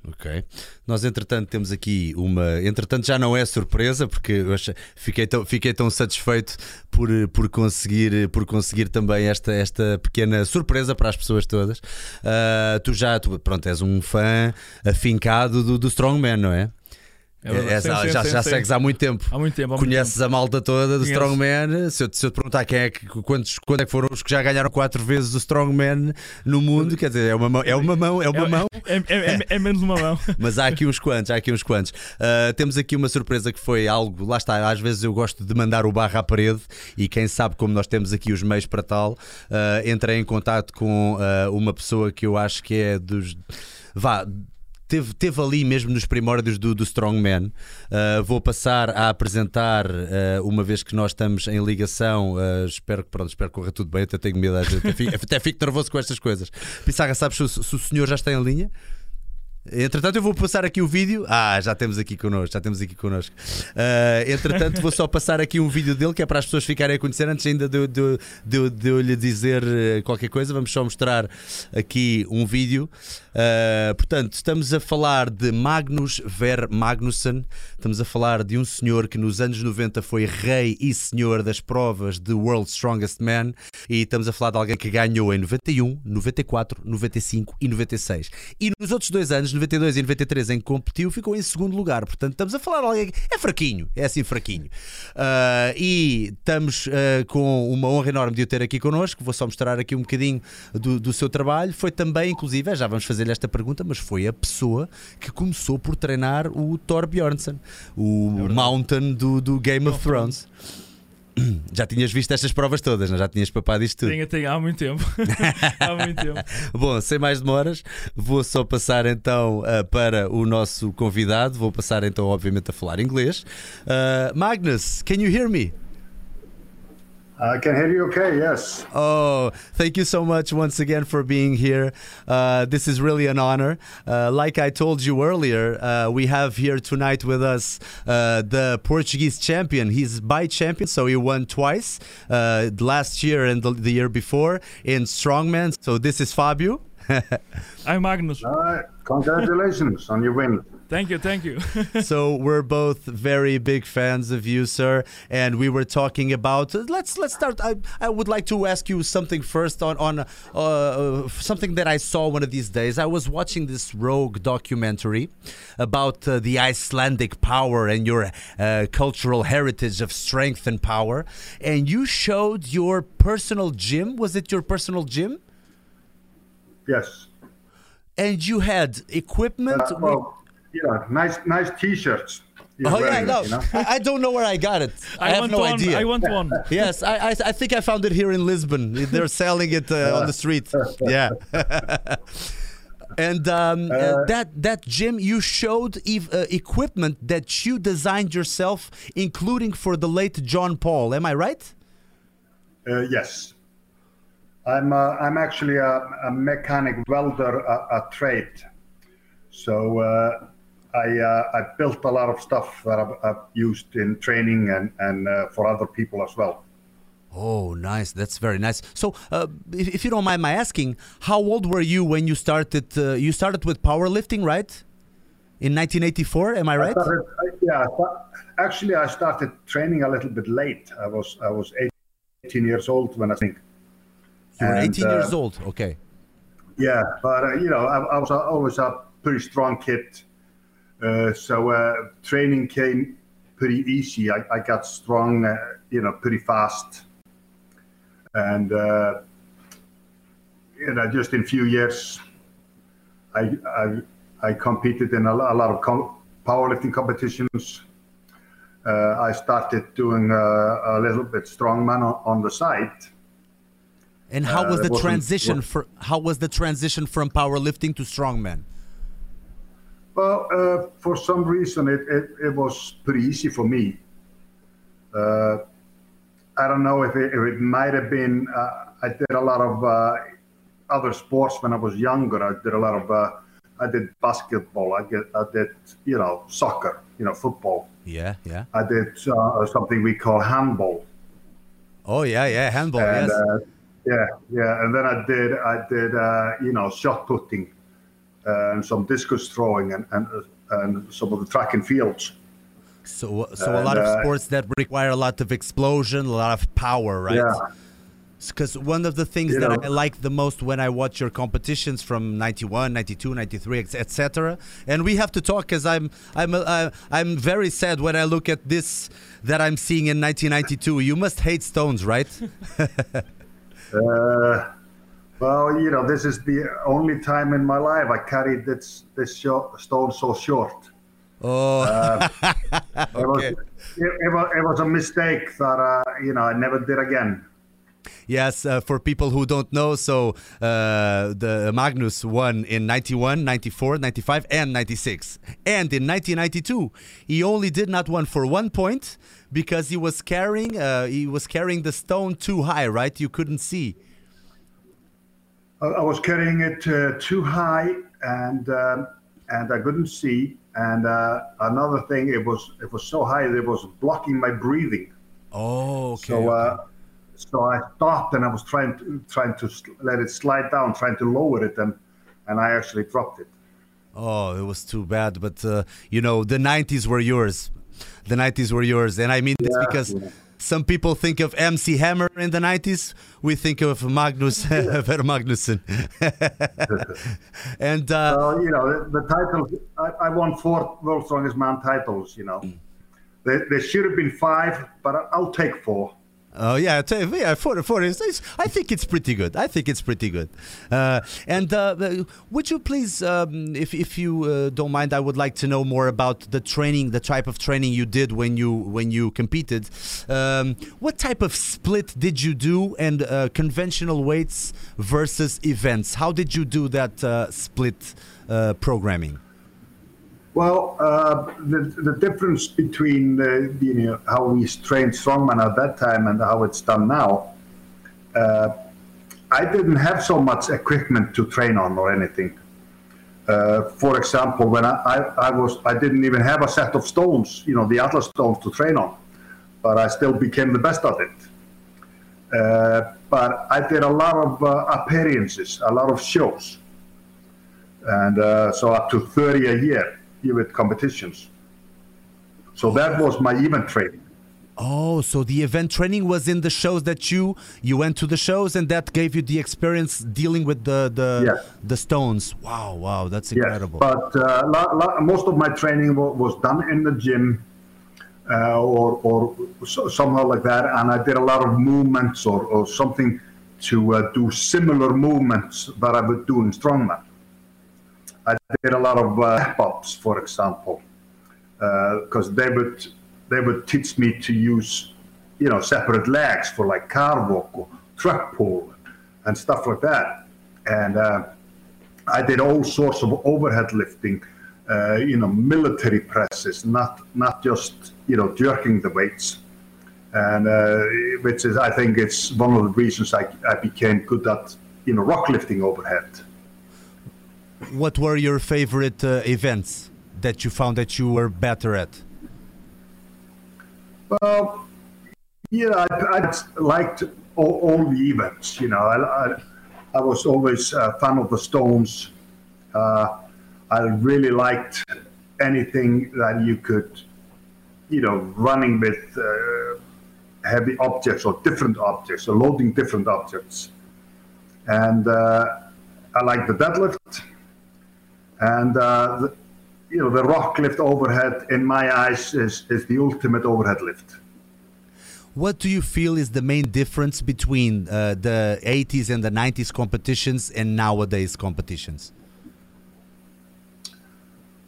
Ok. Nós, entretanto, temos aqui uma. Entretanto, já não é surpresa, porque eu fiquei, tão, fiquei tão satisfeito por, por, conseguir, por conseguir também esta, esta pequena surpresa para as pessoas todas. Uh, tu já, tu, pronto, és um fã afincado do, do Strongman, não é? É, é, sim, já, sim, já sim, segues há muito tempo. Há muito tempo. Há Conheces muito tempo. a malta toda do Strongman. Se eu, se eu te perguntar quem é que, quantos, quando é que foram os que já ganharam quatro vezes o Strongman no mundo, quer dizer, é uma mão, é uma mão, é uma é, mão. É, é, é, é menos uma mão. Mas há aqui uns quantos, há aqui uns quantos. Uh, temos aqui uma surpresa que foi algo, lá está, às vezes eu gosto de mandar o barro à parede e quem sabe como nós temos aqui os meios para tal, uh, entrei em contato com uh, uma pessoa que eu acho que é dos. Vá, teve, teve ali mesmo nos primórdios do, do Strongman. Uh, vou passar a apresentar, uh, uma vez que nós estamos em ligação. Uh, espero que pronto, espero que corra tudo bem. Até tenho medo, até fico, até fico nervoso com estas coisas. Pissarra, sabes se, se o senhor já está em linha? Entretanto, eu vou passar aqui o vídeo. Ah, já temos aqui connosco, já temos aqui connosco. Uh, entretanto, vou só passar aqui um vídeo dele que é para as pessoas ficarem a conhecer antes ainda de, de, de, de eu lhe dizer qualquer coisa. Vamos só mostrar aqui um vídeo. Uh, portanto, estamos a falar de Magnus Ver Magnusson, estamos a falar de um senhor que nos anos 90 foi rei e senhor das provas de World Strongest Man, e estamos a falar de alguém que ganhou em 91, 94, 95 e 96. E nos outros dois anos, 92 e 93, em que competiu, ficou em segundo lugar. Portanto, estamos a falar de alguém que é fraquinho, é assim fraquinho. Uh, e estamos uh, com uma honra enorme de o ter aqui connosco. Vou só mostrar aqui um bocadinho do, do seu trabalho. Foi também, inclusive, já vamos fazer fazer-lhe esta pergunta, mas foi a pessoa que começou por treinar o Thor Bjornsson, o é Mountain do, do Game of Thrones. Já tinhas visto estas provas todas, não? já tinhas papado isto tudo? Tenho, tenho, há muito tempo. há muito tempo. Bom, sem mais demoras, vou só passar então uh, para o nosso convidado. Vou passar então, obviamente, a falar inglês. Uh, Magnus, can you hear me? I can hear you okay, yes. Oh, thank you so much once again for being here. Uh, this is really an honor. Uh, like I told you earlier, uh, we have here tonight with us uh, the Portuguese champion. He's by champion, so he won twice uh, last year and the, the, year before in Strongman. So this is Fabio. I'm Magnus. All right. Congratulations on your win. Thank you, thank you. so we're both very big fans of you, sir, and we were talking about. Let's let's start. I, I would like to ask you something first on on uh, something that I saw one of these days. I was watching this Rogue documentary about uh, the Icelandic power and your uh, cultural heritage of strength and power, and you showed your personal gym. Was it your personal gym? Yes. And you had equipment. Uh, well, yeah, nice, nice T-shirts. Oh yeah, no, you know? I, don't know where I got it. I, I have no one. idea. I want one. yes, I, I, I think I found it here in Lisbon. They're selling it uh, on the street. Yeah. and um, uh, uh, that that gym you showed ev- uh, equipment that you designed yourself, including for the late John Paul. Am I right? Uh, yes. I'm uh, I'm actually a, a mechanic welder, a, a trade. So uh, I, uh, I built a lot of stuff that I've, I've used in training and, and uh, for other people as well. Oh, nice. That's very nice. So, uh, if, if you don't mind my asking, how old were you when you started? Uh, you started with powerlifting, right? In 1984, am I right? I started, yeah, actually, I started training a little bit late. I was I was 18 years old when I think. You were And, 18 years uh, old. Okay. Yeah, but uh, you know, I, I was always a pretty strong kid, so uh, training came pretty easy. I, I got strong, uh, you know, pretty fast, and uh, you know, just in a few years, I I, I competed in a, a lot of com- powerlifting competitions. Uh, I started doing uh, a little bit strongman on, on the side. And how Uh, was it the transition for? How was the transition from powerlifting to strongman? Well, uh, for some reason, it, it, it was pretty easy for me. Uh, I don't know if it, if it might have been, uh, I did a lot of uh, other sports when I was younger. I did a lot of, uh, I did basketball, I did, I did, you know, soccer, you know, football. Yeah, yeah. I did uh, something we call handball. Oh, yeah, yeah. Handball. And, yes. uh, yeah, yeah. And then I did, I did, uh, you know, shot putting and some discus throwing and, and, and some of the track and fields. So, so a lot of uh, sports that require a lot of explosion, a lot of power, right? Yeah. Because one of the things You that know- I like the most when I watch your competitions from 91, 92, 93, etc. And we have to talk because I'm I'm uh, I'm very sad when I look at this that I'm seeing in 1992. You must hate Stones, right? Uh, well, you know, this is the only time in my life I carried this this short, stone so short. Oh, It, was, Okay. it, it, was, it was a mistake that uh, you know I never did again. yes. Uh, for people who don't know, so uh, the Magnus won in 91, 94, 95, and 96. And in 1992, he only did not won for one point because he was carrying uh, he was carrying the stone too high, right? You couldn't see. I, was carrying it uh, too high, and um, and I couldn't see. And uh, another thing, it was it was so high that it was blocking my breathing. Oh, okay. So, uh, so I stopped and I was trying to trying to let it slide down, trying to lower it, and and I actually dropped it. Oh, it was too bad. But uh, you know, the '90s were yours. The '90s were yours, and I mean this Yeah, because yeah. Some people think of MC Hammer in the '90s. We think of Magnus Ver Magnussen. and uh, Well, you know, the, the titles. I, I won four World Strongest Man titles. You know, there, there should have been five, but I'll take four. Oh yeah, yeah, for for instance, I think it's pretty good. I think it's pretty good. Uh, and uh, would you please, um, if if you uh, don't mind, I would like to know more about the training, the type of training you did when you when you competed. Um, what type of split did you do, and uh, conventional weights versus events? How did you do that uh, split uh, programming? Well, uh, the, the difference between the, you know, how we trained strongman at that time and how it's done now, uh, I didn't have so much equipment to train on or anything. Uh, for example, when I, I, I was, I didn't even have a set of stones, you know, the Atlas stones to train on, but I still became the best at it. Uh, but I did a lot of uh, appearances, a lot of shows, and uh, so up to 30 a year with competitions. So that was my event training. Oh, so the event training was in the shows that you you went to the shows, and that gave you the experience dealing with the the Yes. the stones. Wow, wow, that's Yes, incredible. but uh, la- la- most of my training wa- was done in the gym uh, or, or so, somehow like that, and I did a lot of movements or, or something to uh, do similar movements that I would do in strongman. I did a lot of uh, ups, for example, because they would they would teach me to use, you know, separate legs for like car walk or truck pull and stuff like that, and. Uh, I did all sorts of overhead lifting, uh, you know, military presses, not not just you know jerking the weights, and uh, which is I think it's one of the reasons I, I became good at you know rock lifting overhead. What were your favorite uh, events that you found that you were better at? Well, yeah, I, I liked all, all, the events. You know, I, I, I, was always a fan of the Stones. Uh, I really liked anything that you could, you know, running with uh, heavy objects or different objects, or loading different objects. And uh, I like the deadlift. And uh, the, you know, the rock lift overhead, in my eyes, is, is the ultimate overhead lift. What do you feel is the main difference between uh, the 80s and the 90s competitions and nowadays competitions?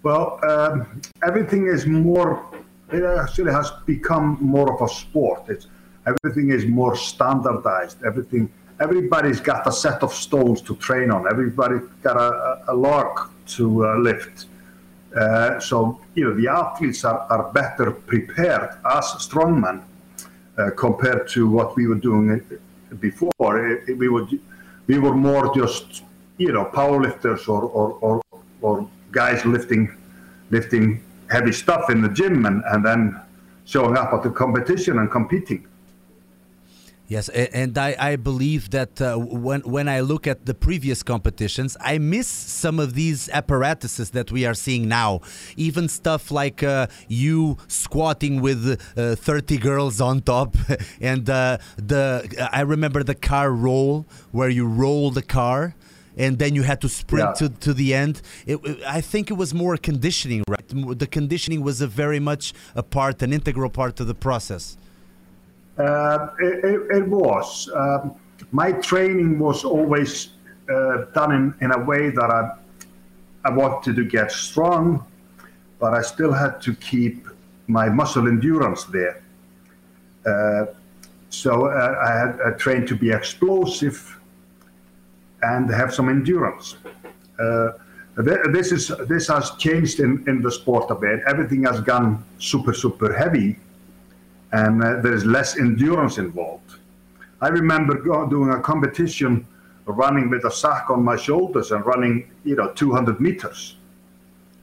Well, um, everything is more, it actually has become more of a sport. It's, everything is more standardized. Everything, everybody's got a set of stones to train on. Everybody's got a, a log to uh, lift. Uh, so, you know, the athletes are, are better prepared as strongmen uh, compared to what we were doing before. It, it, we, would, we were more just, you know, powerlifters or, or, or, or guys lifting, lifting heavy stuff in the gym and, and then showing up at the competition and competing. Yes, and I, I believe that uh, when when I look at the previous competitions, I miss some of these apparatuses that we are seeing now. Even stuff like uh, you squatting with uh, 30 girls on top, and uh, the I remember the car roll where you roll the car. And then you had to sprint yeah. to, to the end. It, I think it was more conditioning, right? The conditioning was a very much a part, an integral part of the process. Uh, it, it, was. Um, my training was always uh, done in, in a way that I, I wanted to get strong, but I still had to keep my muscle endurance there. Uh, so uh, I had I trained to be explosive and have some endurance. Uh, this is this has changed in, in the sport a bit. Everything has gone super super heavy and uh, there is less endurance involved. I remember doing a competition running with a sack on my shoulders and running, you know, 200 meters.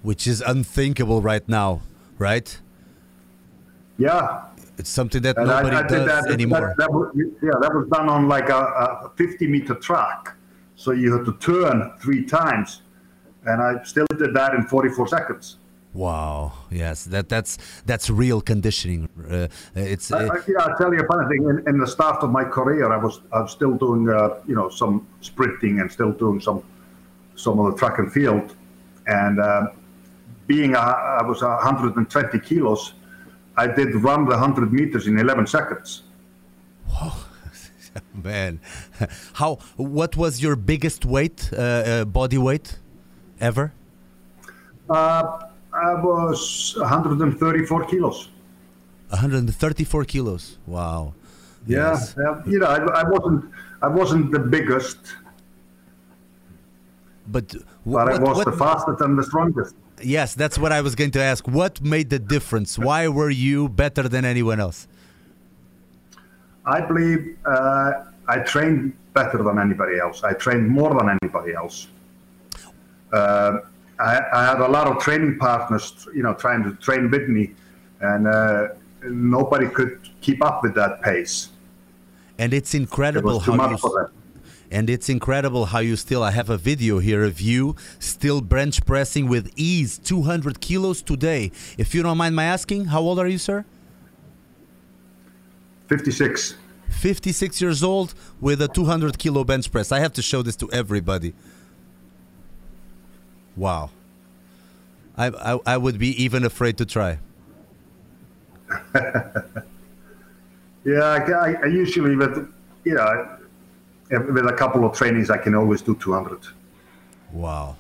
Which is unthinkable right now, right? Yeah. It's something that and nobody I, I does that, anymore. That, that was, yeah, that was done on like a, a 50 meter track. So you had to turn three times. And I still did that in 44 seconds. Wow. Yes, that that's that's real conditioning. Uh, it's. Uh, I, yeah, I'll tell you a funny thing. In, in, the start of my career, I was I was still doing uh, you know some sprinting and still doing some some of the track and field, and uh, being a, I was 120 kilos, I did run the 100 meters in 11 seconds. Whoa. Man, how? What was your biggest weight, uh, uh, body weight, ever? Uh, I was 134 kilos. 134 kilos. Wow. Yeah, yes. you know, I, I, wasn't, I wasn't the biggest, but, what, but I was what, the fastest and the strongest. Yes, that's what I was going to ask. What made the difference? Why were you better than anyone else? I believe uh, I trained better than anybody else. I trained more than anybody else. Uh, I, I, had a lot of training partners, you know, trying to train with me, and uh, nobody could keep up with that pace. And it's incredible it how you. And it's incredible how you still. I have a video here of you still bench pressing with ease, 200 kilos today. If you don't mind my asking, how old are you, sir? 56. 56 years old with a 200 kilo bench press. I have to show this to everybody. Wow. I, I, I would be even afraid to try. yeah, I, I, usually with you know with a couple of trainings I can always do 200. Wow.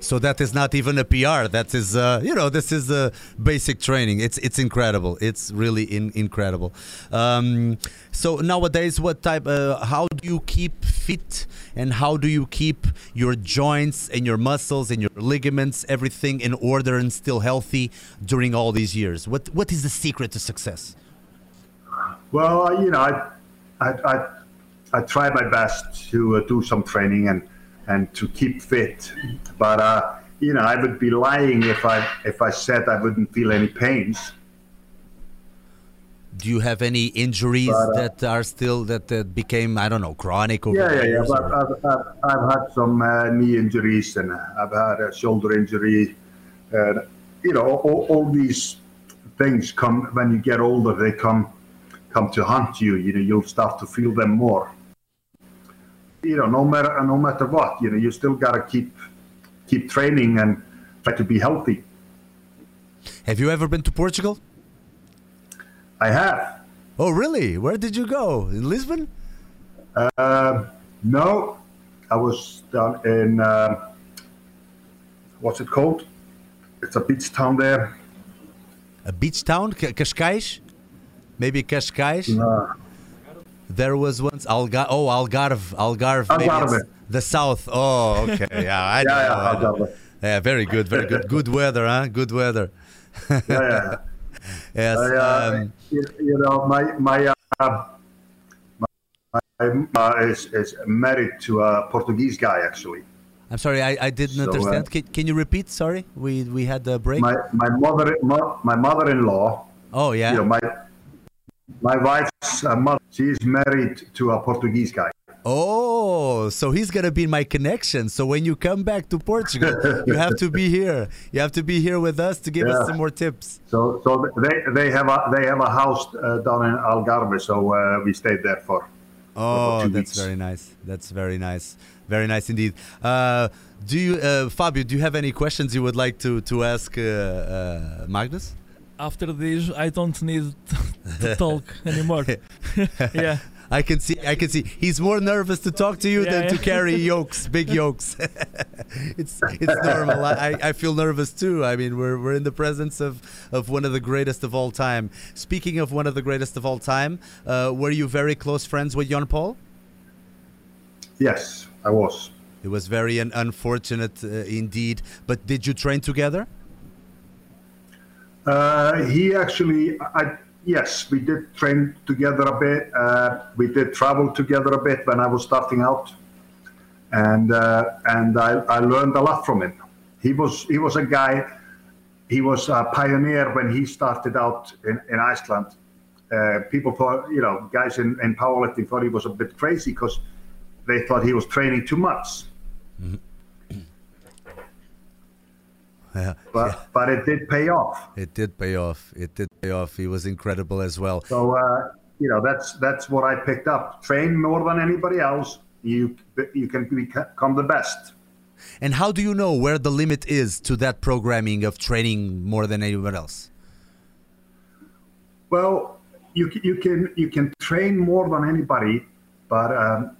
So that is not even a PR. That is, uh, you know, this is a basic training. It's it's incredible. It's really in, incredible. Um, so nowadays, what type? Uh, how do you keep fit, and how do you keep your joints and your muscles and your ligaments, everything in order and still healthy during all these years? What what is the secret to success? Well, you know, I I I, I try my best to uh, do some training and and to keep fit. But uh, you know, I would be lying if I if I said I wouldn't feel any pains. Do you have any injuries But, uh, that are still that, that became I don't know chronic over Yeah, yeah, yeah. But I've, I've, I've had some uh, knee injuries and uh, I've had a shoulder injury. And, you know, all, all these things come when you get older. They come come to haunt you. You know, you'll start to feel them more. You know, no matter no matter what, you know, you still gotta keep keep training and try to be healthy. Have you ever been to Portugal? I have. Oh, really? Where did you go? In Lisbon? Uh, no, I was down in uh, what's it called? It's a beach town there. A beach town, Ca- Cascais? Maybe Cascais? Uh, There was once Algar. Oh, Algarve, Algarve. Algarve. the south. Oh, okay. Yeah, I know. yeah, yeah. Algarve. Yeah, very good, very good. Good weather, huh? Good weather. yeah, yeah. Yes. I, uh, um, you, you know, my my uh, my, uh, is is married to a Portuguese guy actually. I'm sorry, I, I didn't so, uh, understand. Can, can you repeat? Sorry, we we had a break. My my mother mo- my mother-in-law. oh yeah. You know, my my wife's uh, mother. She's married to a Portuguese guy. Oh, so he's gonna be my connection. So when you come back to Portugal, you have to be here. You have to be here with us to give us some more tips. So so they they have a they have a house uh, down in Algarve. So uh, we stayed there for. Oh, two that's weeks. very nice. That's very nice. Very nice indeed. Uh, do you, uh, Fabio? Do you have any questions you would like to to ask uh, uh, Magnus? After this, I don't need to talk anymore. yeah. I can see. I can see. He's more nervous to talk to you Yeah, than to carry yokes, big yokes. it's it's normal. I, I feel nervous too. I mean, we're we're in the presence of of one of the greatest of all time. Speaking of one of the greatest of all time, uh, were you very close friends with Jan Paul? Yes, I was. It was very un- unfortunate uh, indeed. But did you train together? Uh, he actually, I, yes, we did train together a bit. Uh, we did travel together a bit when I was starting out, and uh, and I, I learned a lot from him. He was he was a guy. He was a pioneer when he started out in, in Iceland. Uh, people thought, you know, guys in, in powerlifting thought he was a bit crazy because they thought he was training too much. Yeah. But but it did pay off. It did pay off. It did pay off. He was incredible as well. So uh, you know that's that's what I picked up. Train more than anybody else. You you can become the best. And how do you know where the limit is to that programming of training more than anyone else? Well, you you can you can train more than anybody, but um,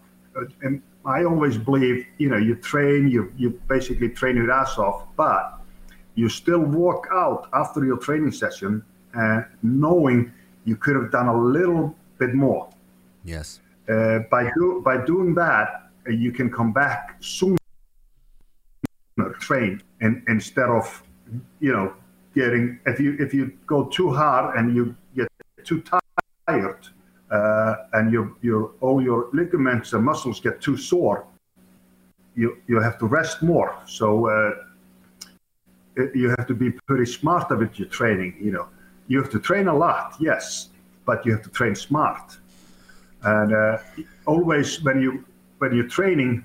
and I always believe you know you train you you basically train your ass off, but you still walk out after your training session uh, knowing you could have done a little bit more. Yes. Uh, by do, by doing that, uh, you can come back sooner, train, and instead of, you know, getting if you if you go too hard and you get too tired, uh, and your your all your ligaments and muscles get too sore, you you have to rest more. So uh, you have to be pretty smart about your training. You know, you have to train a lot, yes, but you have to train smart and uh, always when you when you're training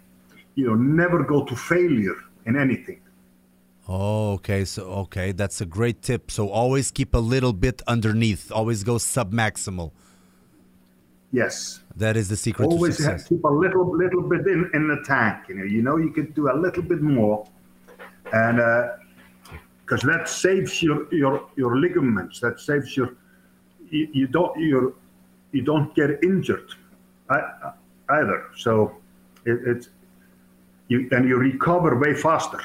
you know never go to failure in anything Oh, okay. So, okay, that's a great tip. So, always keep a little bit underneath. Always go sub maximal. yes That is the secret always to have, keep a little little bit in, in the tank you know you know you can do a little bit more and because that saves your your your ligaments that saves your you, you don't you you don't get injured either so it, it's you and you recover way faster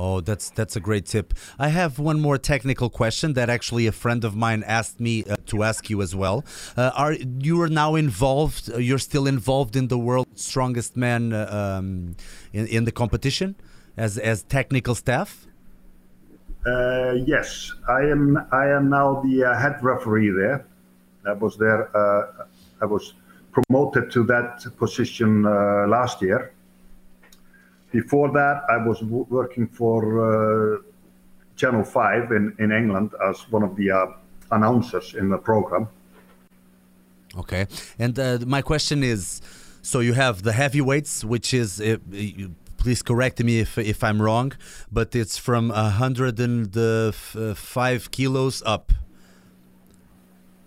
Oh, that's that's a great tip. I have one more technical question that actually a friend of mine asked me uh, to ask you as well. Uh, are you are now involved? Uh, you're still involved in the world's strongest man uh, um, in in the competition as as technical staff? Uh, yes, I am. I am now the uh, head referee there. I was there. Uh, I was promoted to that position uh, last year. before that, I was working for uh, Channel 5 in, in England as one of the uh, announcers in the program. Okay. And my question is so you have the heavyweights, which is, please correct me if, if I'm wrong, but it's from 105 kilos up.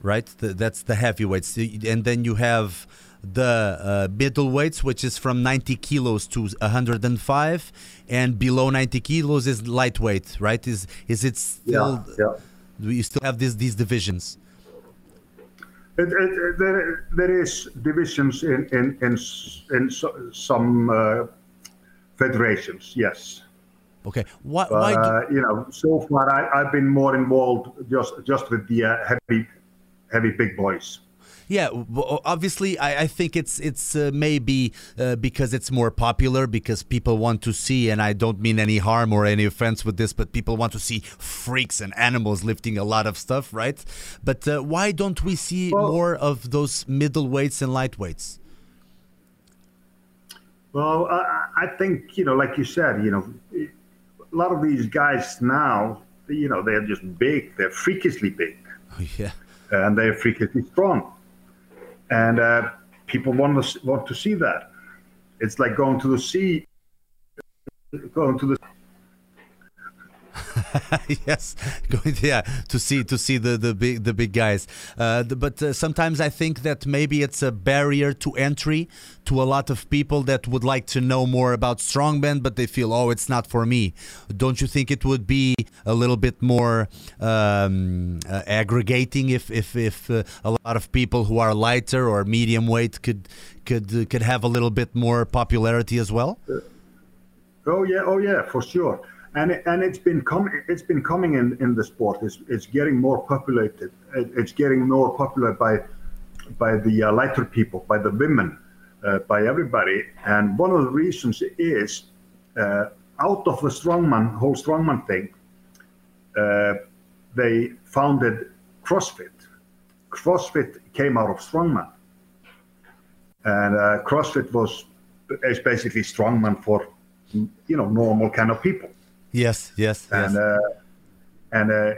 Right? Th- that's the heavyweights. And then you have the uh, middleweights, which is from 90 kilos to 105, and below 90 kilos is lightweight, right? Is is it still? yeah. Do you still have these these divisions? It, it, there, there is divisions in in in, in so, some uh, federations, yes. Okay. Why? why do, Uh, you know, so far I, I've been more involved just just with the uh, heavy heavy big boys. Yeah, obviously, I, I think it's it's uh, maybe uh, because it's more popular because people want to see, and I don't mean any harm or any offense with this, but people want to see freaks and animals lifting a lot of stuff, right? But uh, why don't we see Well- more of those middleweights and lightweights? Well, I, I think you know, like you said, you know, a lot of these guys now, you know, they're just big. They're freakishly big, yeah, and they're freakishly strong, and uh, people want to want to see that. It's like going to the sea, going to the yes, going to, yeah to see to see the the big the big guys. Uh, the, but uh, sometimes I think that maybe it's a barrier to entry to a lot of people that would like to know more about strongman, but they feel oh it's not for me. Don't you think it would be a little bit more um, uh, aggregating if if if uh, a lot of people who are lighter or medium weight could could uh, could have a little bit more popularity as well? Oh yeah, oh yeah, for sure. And it, and it's been coming. It's been coming in, in the sport. It's, it's getting more populated. It, it's getting more popular by by the uh, lighter people, by the women, uh, by everybody. And one of the reasons is uh, out of the strongman whole strongman thing, uh, they founded CrossFit. CrossFit came out of strongman, and uh, CrossFit was is basically strongman for you know normal kind of people Yes, yes, yes. and uh, and uh,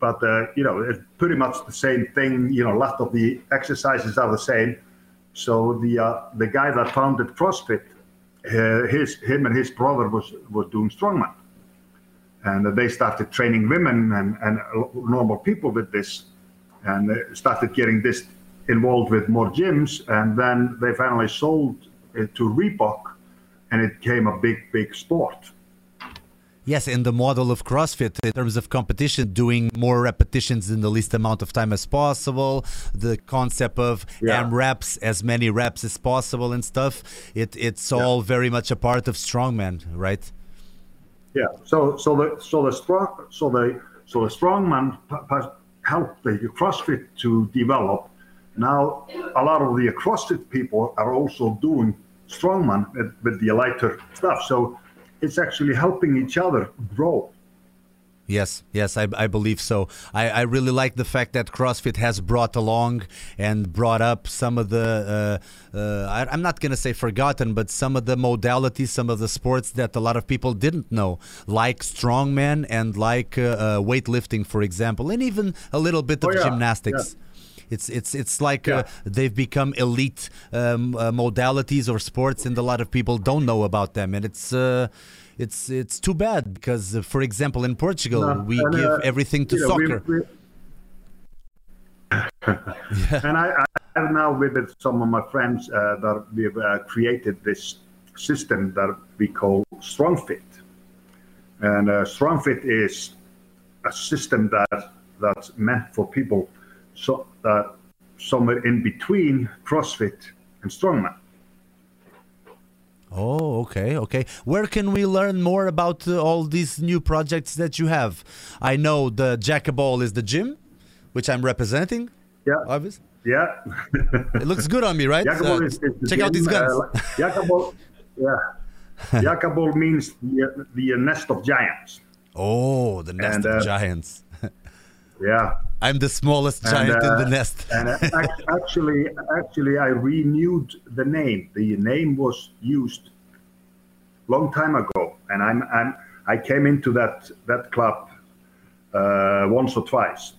but uh, you know it's pretty much the same thing you know a lot of the exercises are the same. So the uh, the guy that founded CrossFit his him and his brother was was doing strongman. And they started training women and, and normal people with this and started getting this involved with more gyms. And then they finally sold it to Reebok and it became a big big sport Yes, in the model of CrossFit, in terms of competition, doing more repetitions in the least amount of time as possible, the concept of Yeah. M reps, as many reps as possible, and stuff. It it's all very much a part of strongman, right? Yeah. So so the so the strong so the so the strongman helped the CrossFit to develop. Now a lot of the CrossFit people are also doing strongman with, with the lighter stuff. So it's actually helping each other grow. Yes, yes, I, I believe so. I, I really like the fact that CrossFit has brought along and brought up some of the, uh, uh, I, I'm not going to say forgotten, but some of the modalities, some of the sports that a lot of people didn't know, like strongman and like uh, uh, weightlifting, for example, and even a little bit of Oh, yeah, gymnastics. It's it's it's like Yeah. uh, they've become elite um, uh, modalities or sports, and a lot of people don't know about them, and it's uh, it's it's too bad because, uh, for example, in Portugal, No, we and, give uh, everything to you know, we- soccer. we- And I, I have now with some of my friends uh, that we've uh, created this system that we call StrongFit. And uh, StrongFit is a system that that's meant for people so that somewhere in between CrossFit and strongman. Oh, okay, okay. Where can we learn more about uh, all these new projects that you have? I know the Jackaball is the gym, which I'm representing. Yeah, Obviously, yeah. it looks good on me, right? Uh, is, is check out these gym, guns. Uh, Jakobol, yeah. Jackaball means the, the nest of giants. oh, the nest and, of uh, giants. Yeah. I'm the smallest And, giant in uh, the nest. and uh, actually, actually, I renewed the name. The name was used long time ago, and I'm, I'm I came into that that club uh, once or twice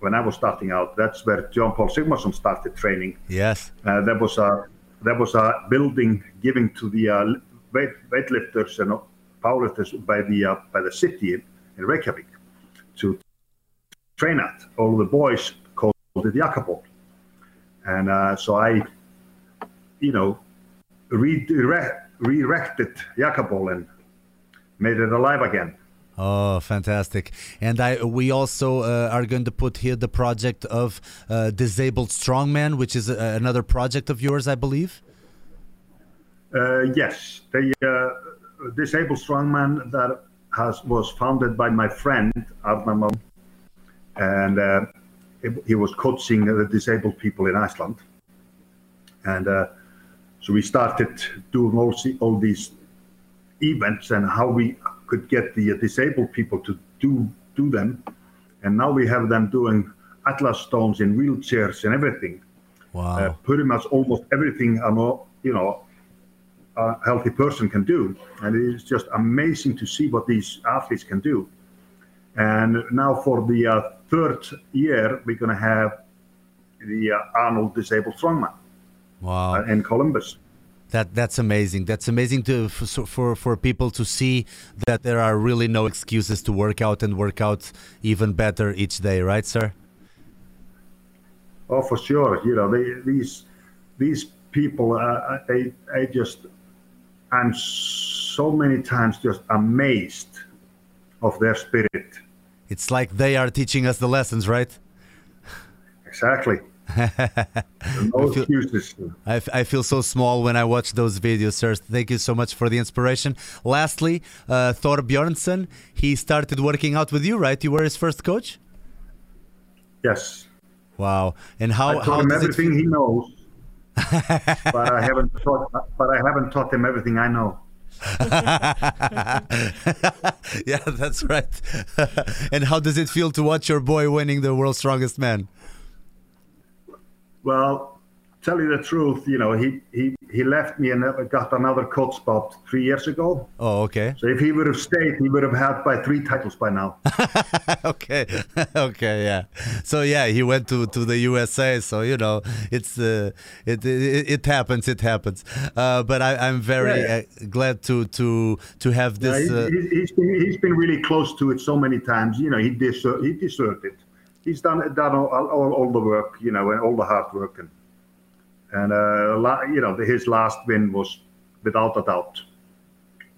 when I was starting out. That's where John Paul Sigmarsson started training. Yes. Uh, there was a there was a building given to the uh, weight, weightlifters and powerlifters by the uh, by the city in, in Reykjavik to train at. All the boys called it Jakobol, and uh, so I, you know, re-erected Jakobol and made it alive again. Oh, fantastic! And I we also uh, are going to put here the project of uh, disabled strongman, which is uh, another project of yours, I believe. Uh, yes, the uh, disabled strongman that has was founded by my friend Arnar and uh, he was coaching the disabled people in Iceland, and so we started doing all, all these events and how we could get the disabled people to do do them, and now we have them doing atlas stones in wheelchairs and everything. Wow! Uh, pretty much almost everything a you know a healthy person can do, and it's just amazing to see what these athletes can do. And now for the uh, third year, we're going to have the uh, Arnold Disabled Strongman wow. Uh, in Columbus. That that's amazing. That's amazing to for, for for people to see that there are really no excuses to work out and work out even better each day, right, sir? Oh, for sure. You know, they, these these people, uh, they I just I'm so many times just amazed of their spirit. It's like they are teaching us the lessons, right? Exactly. no feel, excuses. I, I feel so small when I watch those videos, sir. Thank you so much for the inspiration. Lastly, uh, Thor Bjornsson, he started working out with you, right? You were his first coach? Yes. Wow. And how, I taught how him everything he knows, but I haven't taught, but I haven't taught him everything I know. yeah, that's right. and how does it feel to watch your boy winning the world's strongest man? Well, tell you the truth, you know, he, he, he left me and got another coach spot three years ago. Oh, okay. So if he would have stayed, he would have had by three titles by now. okay, okay, yeah. So yeah, he went to, to the USA. So you know, it's uh, it, it it happens, it happens. Uh, but I, I'm very Yeah, uh, glad to to to have Yeah, this. he, Uh, he, he's, been, he's been really close to it so many times. You know, he deserved, he deserved it. He's done done all, all, all the work, you know, and all the hard work, and and uh, you know, his last win was without a doubt.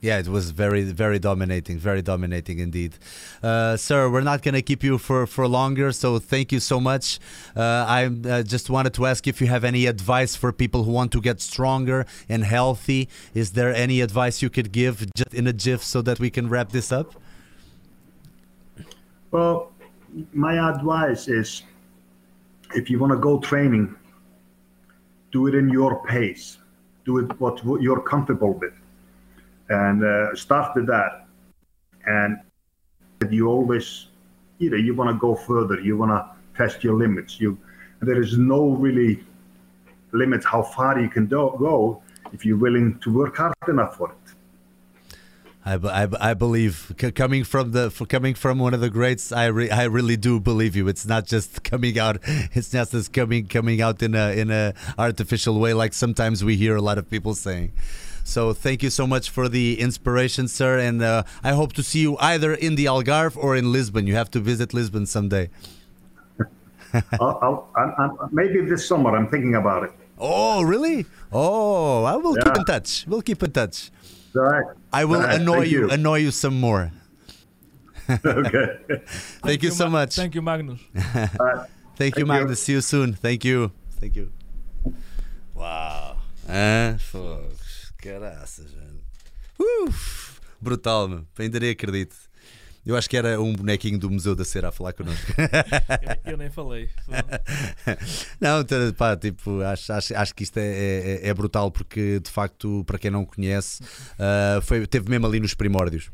Yeah, it was very, very dominating, very dominating indeed. Uh, sir, we're not going to keep you for, for longer, so thank you so much. Uh, I uh, just wanted to ask if you have any advice for people who want to get stronger and healthy. Is there any advice you could give just in a GIF so that we can wrap this up? Well, my advice is if you want to go training, do it in your pace. Do it what what you're comfortable with, and uh, start with that. And you always, you know, you want to go further. You want to test your limits. You, there is no really limit how far you can do, go if you're willing to work hard enough for it. I, b- I, I believe c- coming from the coming from one of the greats, I re- I really do believe you. It's not just coming out. It's not just coming coming out in a in a artificial way like sometimes we hear a lot of people saying. So thank you so much for the inspiration, sir, and uh, I hope to see you either in the Algarve or in Lisbon. You have to visit Lisbon someday. I'll, I'll, I'm, I'm, maybe this summer I'm thinking about it. Oh, really? Oh, I will keep in touch. We'll keep in touch. All right. I will All right, annoy you, you. annoy you some more. okay. Thank, you so much. Thank you, Magnus. All right. Thank, you, Thank you. Magnus. See you soon. Thank you. Thank you. Uau. Hã? Eh, fogo. Caraças, mano. Uf. Brutal, meu. Ainda nem acredito. Eu acho que era um bonequinho do Museu da Cera a falar connosco. Eu, eu nem falei. Não, t- pá, tipo, acho, acho, acho que isto é, é, é brutal porque de facto, para quem não conhece, ah, foi, teve mesmo ali nos primórdios.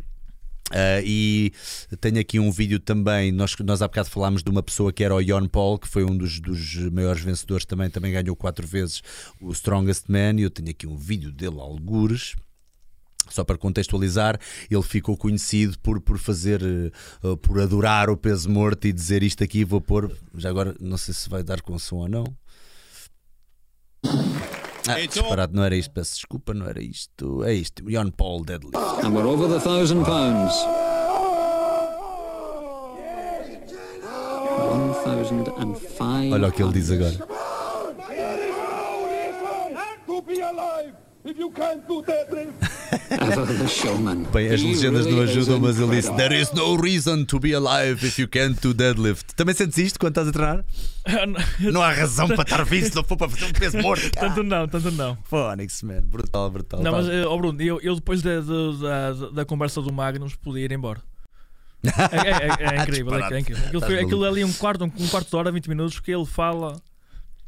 Ah, e tenho aqui um vídeo também. Nós, nós há bocado falámos de uma pessoa que era o Jon Paul, que foi um dos, dos maiores vencedores também, também ganhou quatro vezes o Strongest Man. E eu tenho aqui um vídeo dele, algures. Só para contextualizar, ele ficou conhecido por, por fazer, uh, por adorar o peso morto e dizer isto aqui. Vou pôr, já agora, não sei se vai dar com som ou não. Ah, disparado, não era isto, peço desculpa, não era isto. É isto, Jan Paul Deadlift. And we're over the thousand pounds. One thousand and five. Olha o que ele diz agora. Bem, as legendas não ajudam, mas ele disse. There is no reason to be alive if you can't do deadlift. Também sentes isto quando estás a treinar? Não há razão para estar vivo se não for para fazer um peso morto. tanto não, tanto não. Phonics, man. Brutal, brutal. Não, Pá. mas, ó Bruno, eu, eu depois da, da, da- da conversa do Magnus podia ir embora. É, é- é- é incrível, é, é incrível. Aquilo, foi, aquilo ali um quarto, um, um quarto de hora, 20 minutos, que ele fala.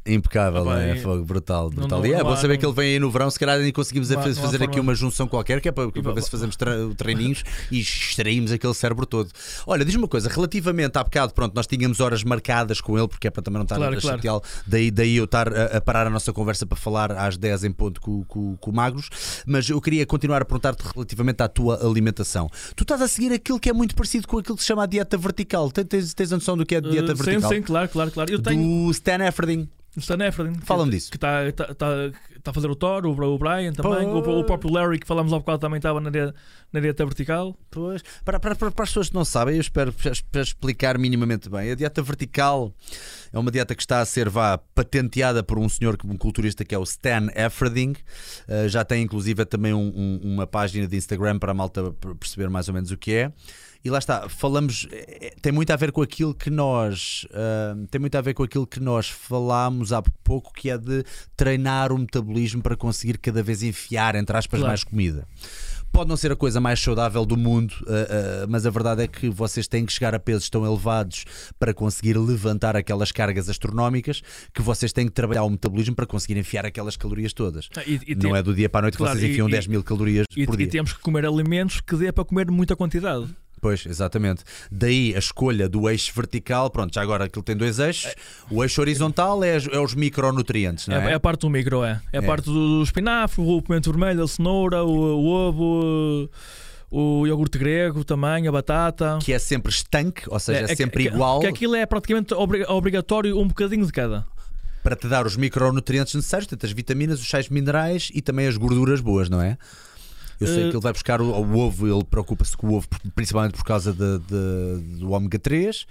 Impecável, Ah, é? Fogo, brutal, brutal. não- e é não bom saber não- que ele vem aí no verão. Se calhar ainda conseguimos há- fazer há aqui uma junção qualquer, que é para, para ver se fazemos tre- treininhos e extraímos aquele cérebro todo. Olha, diz-me uma coisa, relativamente há bocado, pronto, nós tínhamos horas marcadas com ele, porque é para também não estar Claro, a claro. chateá-lo. Daí, daí eu estar a, a parar a nossa conversa para falar às 10 em ponto com, com, com o Magros. Mas eu queria continuar a perguntar-te relativamente à tua alimentação. Tu estás a seguir aquilo que é muito parecido com aquilo que se chama a dieta vertical. Tens, tens, a noção do que é a dieta sim, vertical? sim, claro, claro, claro. Eu tenho Do Stan Efferding. O Stan Efren. que- Fala-me disso. Que está tá, tá, tá a fazer o Thor, o, o Brian também. O, o próprio Larry, que falámos há bocado, também estava na, dieta- na vertical. Pois, para, para, para, para as pessoas que não sabem, eu espero para explicar minimamente bem. A dieta vertical é uma dieta que está a ser vá, patenteada por um senhor, um culturista que é o Stan Efferding. Uh, já tem inclusive também um- um- uma página de Instagram para a malta perceber mais ou menos o que é. E lá está, falamos, eh, tem muito a ver com aquilo que nós uh, tem muito a ver com aquilo que nós falámos há pouco, que é de treinar o metabolismo para conseguir cada vez enfiar, entre aspas, Claro. mais comida. Pode não ser a coisa mais saudável do mundo, uh, uh, mas a verdade é que vocês têm que chegar a pesos tão elevados para conseguir levantar aquelas cargas astronómicas que vocês têm que trabalhar o metabolismo para conseguir enfiar aquelas calorias todas. Ah, E, e não tem- é do dia para a noite que Claro, vocês e- enfiam e- 10 mil calorias e, por e dia. temos que comer alimentos que dê para comer muita quantidade. Pois, exatamente. Daí a escolha do eixo vertical, pronto, já agora aquilo tem dois eixos. O eixo horizontal é, é os micronutrientes, não É, é? é a parte do micro, é. É a É. parte do espinafre, o pimento vermelho, a cenoura, o, o ovo, o iogurte grego também, a batata. Que é sempre estanque, ou seja, é, que- sempre que- igual Que aquilo é praticamente obri- obrigatório um bocadinho de cada. para te dar os micronutrientes necessários, tanto as vitaminas, os sais minerais e também as gorduras boas, não é? Eu sei Eh, que ele vai buscar o, o ovo, ele preocupa-se com o ovo, principalmente por causa de, de- do ômega 3,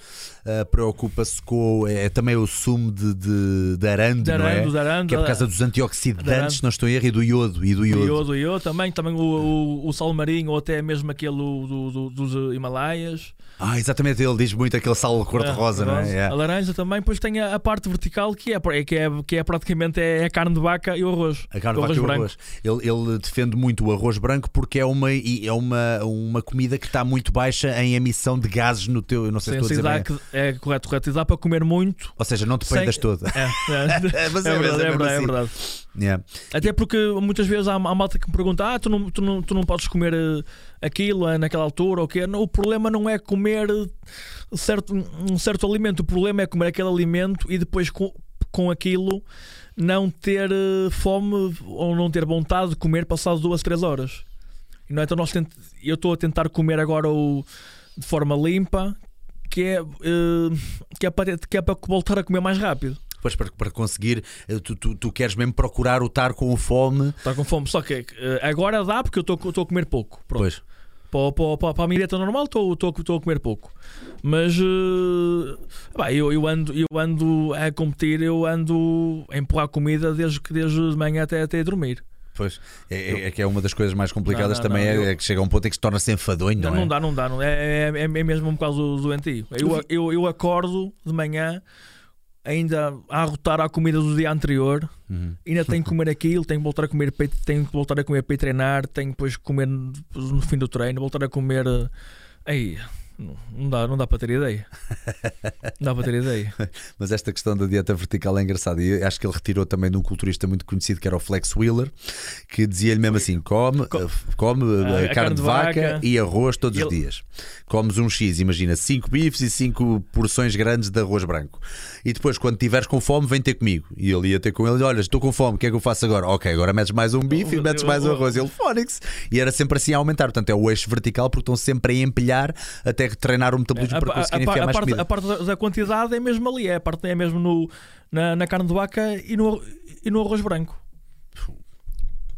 eh, preocupa-se com é, também o sumo de, de, de arando, De não é? arando, arando, que é por causa de dos antioxidantes, arando. não estou em erro, e do iodo. E do iodo. iodo, iodo também, também o, o, o sal marinho ou até mesmo aquele do, do- dos Himalaias. Ah, exatamente, ele diz muito aquele sal cor-de-rosa, não é? A laranja também, depois tem a, a parte vertical que é, que é, que é praticamente é a carne de vaca e o arroz. A carne de vaca e o arroz. Ele, ele defende muito o arroz branco porque é uma, é uma, uma comida que está muito baixa em emissão de gases no teu. Eu não sei Sim, se estou a dizer que- é correto, correto. E dá para comer muito. Ou seja, não te sem- peidas toda. É, é, é é, verdade, é mesmo verdade, é assim. verdade. Yeah. Até porque muitas vezes há, há malta que me pergunta: ah, tu não, tu não, tu não podes comer eh, aquilo eh, naquela altura ou quê? O problema não é comer eh, certo, um certo alimento, o problema é comer aquele alimento e depois com, com aquilo não ter fome ou não ter vontade de comer passado duas, três horas. E não é? Então nós tent... eu estou a tentar comer agora o... de forma limpa, que é, eh, que, é para, que é para voltar a comer mais rápido. Depois, para, para conseguir, eh, tu, tu, tu queres mesmo procurar o estar com fome. Está com fome. Só que eh, agora dá porque eu estou a comer pouco. Pronto. Pois. Para, para, para, para a minha dieta normal estou a comer pouco. Mas pá, eu, eu, ando, eu ando a competir, eu ando a empurrar comida desde, desde de manhã até, até dormir. Pois. É, é- é que é uma das coisas mais complicadas Não, não, também, não, é, eu- é que chega a um ponto em que se torna-se enfadonho, não, Não, é? não dá, não dá. Não. É, é, é mesmo um bocado doentio. Eu, eu, eu acordo de manhã ainda a arrotar a comida do dia anterior. Uhum. Ainda tenho que comer aquilo, tenho que voltar a comer peito, tenho que voltar a comer para treinar, tenho que depois comer no fim do treino, voltar a comer. eh, Aí, Não, dá, não dá para ter ideia. Não dá para ter ideia. Mas esta questão da dieta vertical é engraçada. E acho que ele retirou também de um culturista muito conhecido que era o Flex Wheeler, que dizia-lhe mesmo assim: come, Co- eh, come eh, Ah, a carne de vaca, vaca. e arroz todos os Ele- dias. Comes um X, imagina, 5 bifes e 5 porções grandes de arroz branco. E depois, quando tiveres com fome, vem ter comigo. E ele ia ter com ele: Olha, estou com fome, o que é que eu faço agora? Ok, agora metes mais um bife e metes mais um arroz. E ele, Fónix. E era sempre assim a aumentar. Portanto, é o eixo vertical porque estão sempre a empilhar até treinar o metabolismo para conseguirem par- enfiar mais parte, comida. a parte da- da quantidade é mesmo ali, é, a parte é mesmo no, na, na carne de vaca e no, e no arroz branco.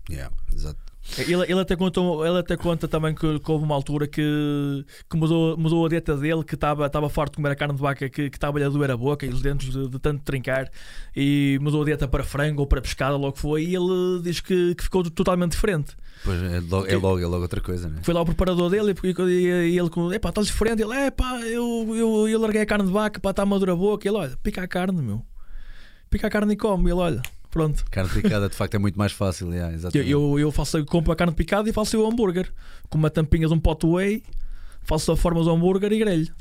Yeah, exato. Ele, ele, até conta, ele até conta também que, que houve uma altura que, que mudou, mudou a dieta dele, que estava estava farto de comer a carne de vaca, que estava-lhe a doer a boca e os dentes de, de tanto trincar, e mudou a dieta para frango ou para pescada, logo foi, e ele diz que, que ficou totalmente diferente. Pois é logo, é logo, é logo outra coisa, né? Foi lá o preparador dele e, e, e ele com, epá, estás diferente. Ele, epá, eu, eu, eu larguei a carne de vaca, pá, está madura a boca. Ele, olha, pica a carne, meu. Pica a carne e come. Ele, olha, pronto. Carne picada de facto é muito mais fácil, yeah, Eu, exatamente. eu, eu faço, eu compro a carne picada e faço o hambúrguer. Com uma tampinha de um pot whey, faço a forma do hambúrguer e grelho.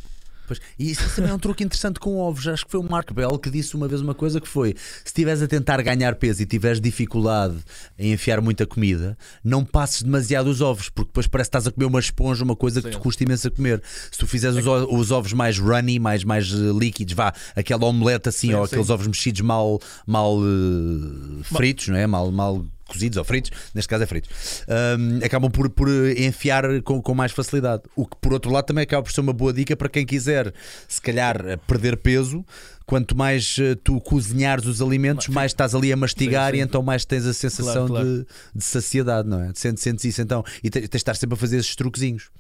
Pois, e isso também é um truque interessante com ovos. Acho que foi o Mark Bell que disse uma vez uma coisa que foi: se estiveres a tentar ganhar peso e tiveres dificuldade em enfiar muita comida, não passes demasiado os ovos, porque depois parece que estás a comer uma esponja, uma coisa que Sim. te custa imenso a comer. Se tu fizeres os, o- os ovos mais runny, mais, mais eh, líquidos, vá, aquela omelete assim, Sim, ou aqueles ovos mexidos mal, mal eh, fritos, não é? Mal, mal cozidos ou fritos, neste caso é fritos, hum, acabam por, por enfiar com, com mais facilidade. O que, por outro lado, também acaba por ser uma boa dica para quem quiser, se calhar, eh, perder peso. Quanto mais eh, tu cozinhares os alimentos, mais estás ali a mastigar Sim, sim. e então mais tens a sensação Claro, claro. De, de saciedade, não é? Sentes, sentes isso então. E te- tens de estar sempre a fazer esses truquezinhos.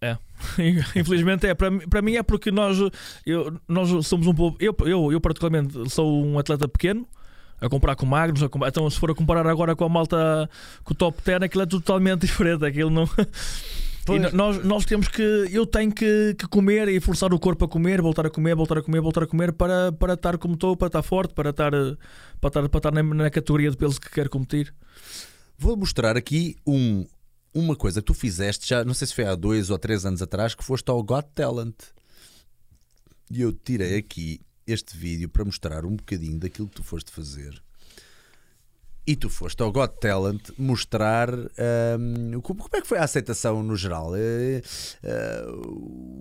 É. Infelizmente é. Para, mim- para mim é porque nós, eu, nós somos um povo. Eu, eu, eu, particularmente, sou um atleta pequeno. A comparar com magros, a comparar- então se for a comparar agora com a malta com o top 10, aquilo é totalmente diferente. Aquilo não. Nós, nós temos que. Eu tenho que, que comer e forçar o corpo a comer, voltar a comer, voltar a comer, voltar a comer para, para estar como estou, para estar forte, para estar, para estar, para estar na, na categoria de peso que quero competir. Vou mostrar aqui um, uma coisa que tu fizeste, já não sei se foi há dois ou três anos atrás, que foste ao Got Talent. E eu tirei aqui este vídeo para mostrar um bocadinho daquilo que tu foste fazer. E tu foste ao Got Talent mostrar hum, como, como é que foi a aceitação no geral? Eh, eh,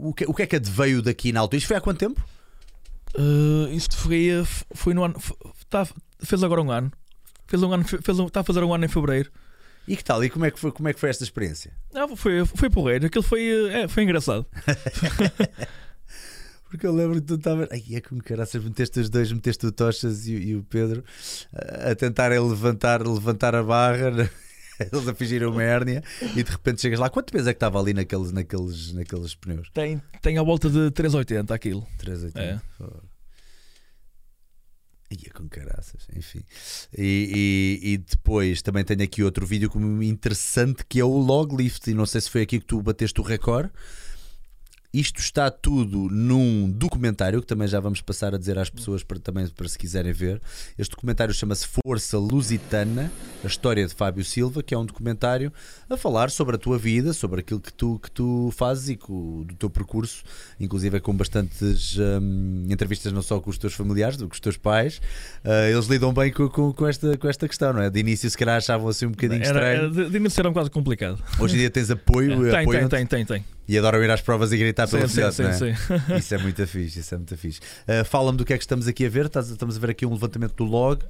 o, que, o que é que veio daqui na altura? Isto foi há quanto tempo? Uh, isto foi, foi no ano. Tá, fez agora um ano. Fez um ano, fez um, está a fazer um ano em fevereiro. E que tal? E como é que foi, como é que foi esta experiência? Não, foi, foi porreiro. Aquilo foi, uh, é, foi engraçado. Porque eu lembro que tu estavas. Ai, é como caraças, meteste os dois, meteste o Tochas e, o- e o Pedro a, tentarem levantar, levantar a barra, né? eles a fingirem uma hérnia e de repente chegas lá. Quanto peso é que estava ali naqueles, naqueles, naqueles pneus? Tem, tem a volta de 3,80 aquilo. 380. É. Ia com caraças, enfim. E, e- e depois também tenho aqui outro vídeo como interessante que é o log lift. E não sei se foi aqui que tu bateste o recorde. Isto está tudo num documentário que também já vamos passar a dizer às pessoas para, também para se quiserem ver. Este documentário chama-se Força Lusitana, a história de Fábio Silva, que é um documentário a falar sobre a tua vida, sobre aquilo que tu, que tu fazes e co- do teu percurso, inclusive é com bastantes hum, entrevistas não só com os teus familiares, com os teus pais. Ah, eles lidam bem com, com, com esta, com esta questão, não é? De início, se calhar achavam assim um bocadinho Era, estranho. era, de, de início era um bocado complicado. Hoje em dia tens apoio, tem, apoio tem, tem, tem, tem. E adoram ir às provas e gritar pela Sim, sim, cidade, sim, não é? sim. Isso é muito fixe, isso é muito fixe. Uh, Fala-me do que é que estamos aqui a ver. Estamos a ver aqui um levantamento do log.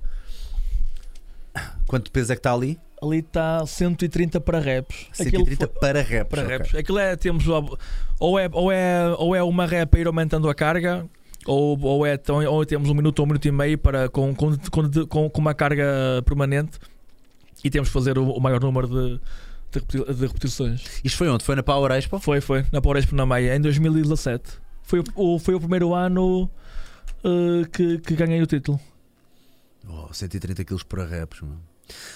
Quanto peso é que está ali? Ali está 130 para reps. 130 foi- para reps. para ok. reps. Aquilo é, temos ou é, ou é, ou é uma rep a ir aumentando a carga, ou, ou, é, ou temos um minuto ou um minuto e meio para, com, com, com, com- com uma carga permanente e temos que fazer o, o maior número de, de, repeti- de repetições. Isto foi onde? Foi na Power Expo? Foi, foi, na Power Expo na Maia, em 2017. Foi, o, foi o primeiro ano eh, que, que ganhei o título. Oh, 130 kg para reps. mano.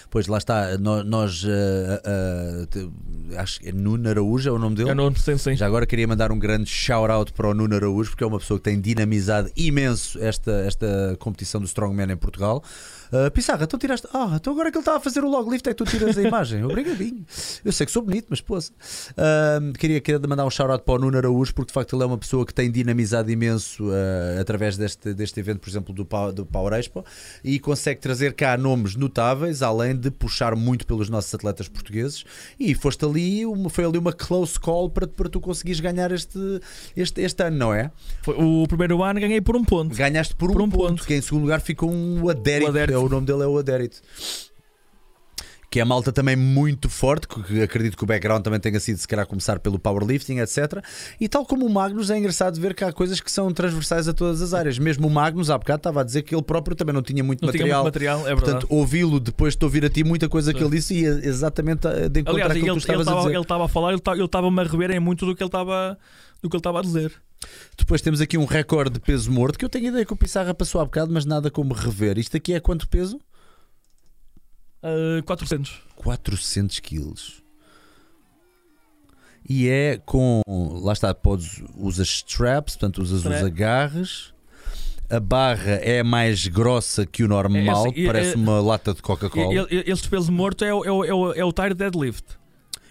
Pois lá está, nó- nós, eh, eh, te- acho que é Nuno Araújo é o nome dele. Eu não sim, sim. Já agora queria mandar um grande shout-out para o Nuno Araújo, porque é uma pessoa que tem dinamizado imenso esta, esta competição do Strongman em Portugal. Uh, Pissarra, então tiraste. Ah, então agora que ele estava a fazer o log lift é que tu tiras a imagem. Obrigadinho. Eu sei que sou bonito, mas poça. Uh, queria, queria mandar um shout-out para o Nuno Araújo, porque de facto ele é uma pessoa que tem dinamizado imenso uh, através deste, deste evento, por exemplo, do, do Power Expo, e consegue trazer cá nomes notáveis, além de puxar muito pelos nossos atletas portugueses. E foste ali, uma, foi ali uma close call para, para tu conseguires ganhar este, este, este ano, não é? Foi- o primeiro ano ganhei por um ponto. Ganhaste por um, Por um ponto, ponto. que em segundo lugar ficou um Adérito. O Adérito. O nome dele é o Adérito. Que é a malta também muito forte, que acredito que o background também tenha sido, se calhar, começar pelo powerlifting, etc. E tal como o Magnus, é engraçado ver que há coisas que são transversais a todas as áreas. Mesmo o Magnus, há bocado, estava a dizer que ele próprio também não tinha muito Não tinha material. muito material, é. Portanto, ouvi-lo depois de ouvir a ti muita coisa que ele disse e é exatamente de encontrar Aliás, aquilo ele que tu estavas a estava dizer. ele estava a falar, ele estava-me a rever em muito do que ele estava do que ele estava a dizer. Depois temos aqui um recorde de peso morto que eu tenho ideia que o Pissarra passou há bocado, mas nada como rever. Isto aqui é quanto peso? Uh, 400. 400 quilos. E é com. Lá está, podes, usas straps, portanto usas os Strap. agarres. A barra é mais grossa que o normal, É, é, é, parece é- uma lata de Coca-Cola. Este peso morto é o, é o, é o, é o tire deadlift.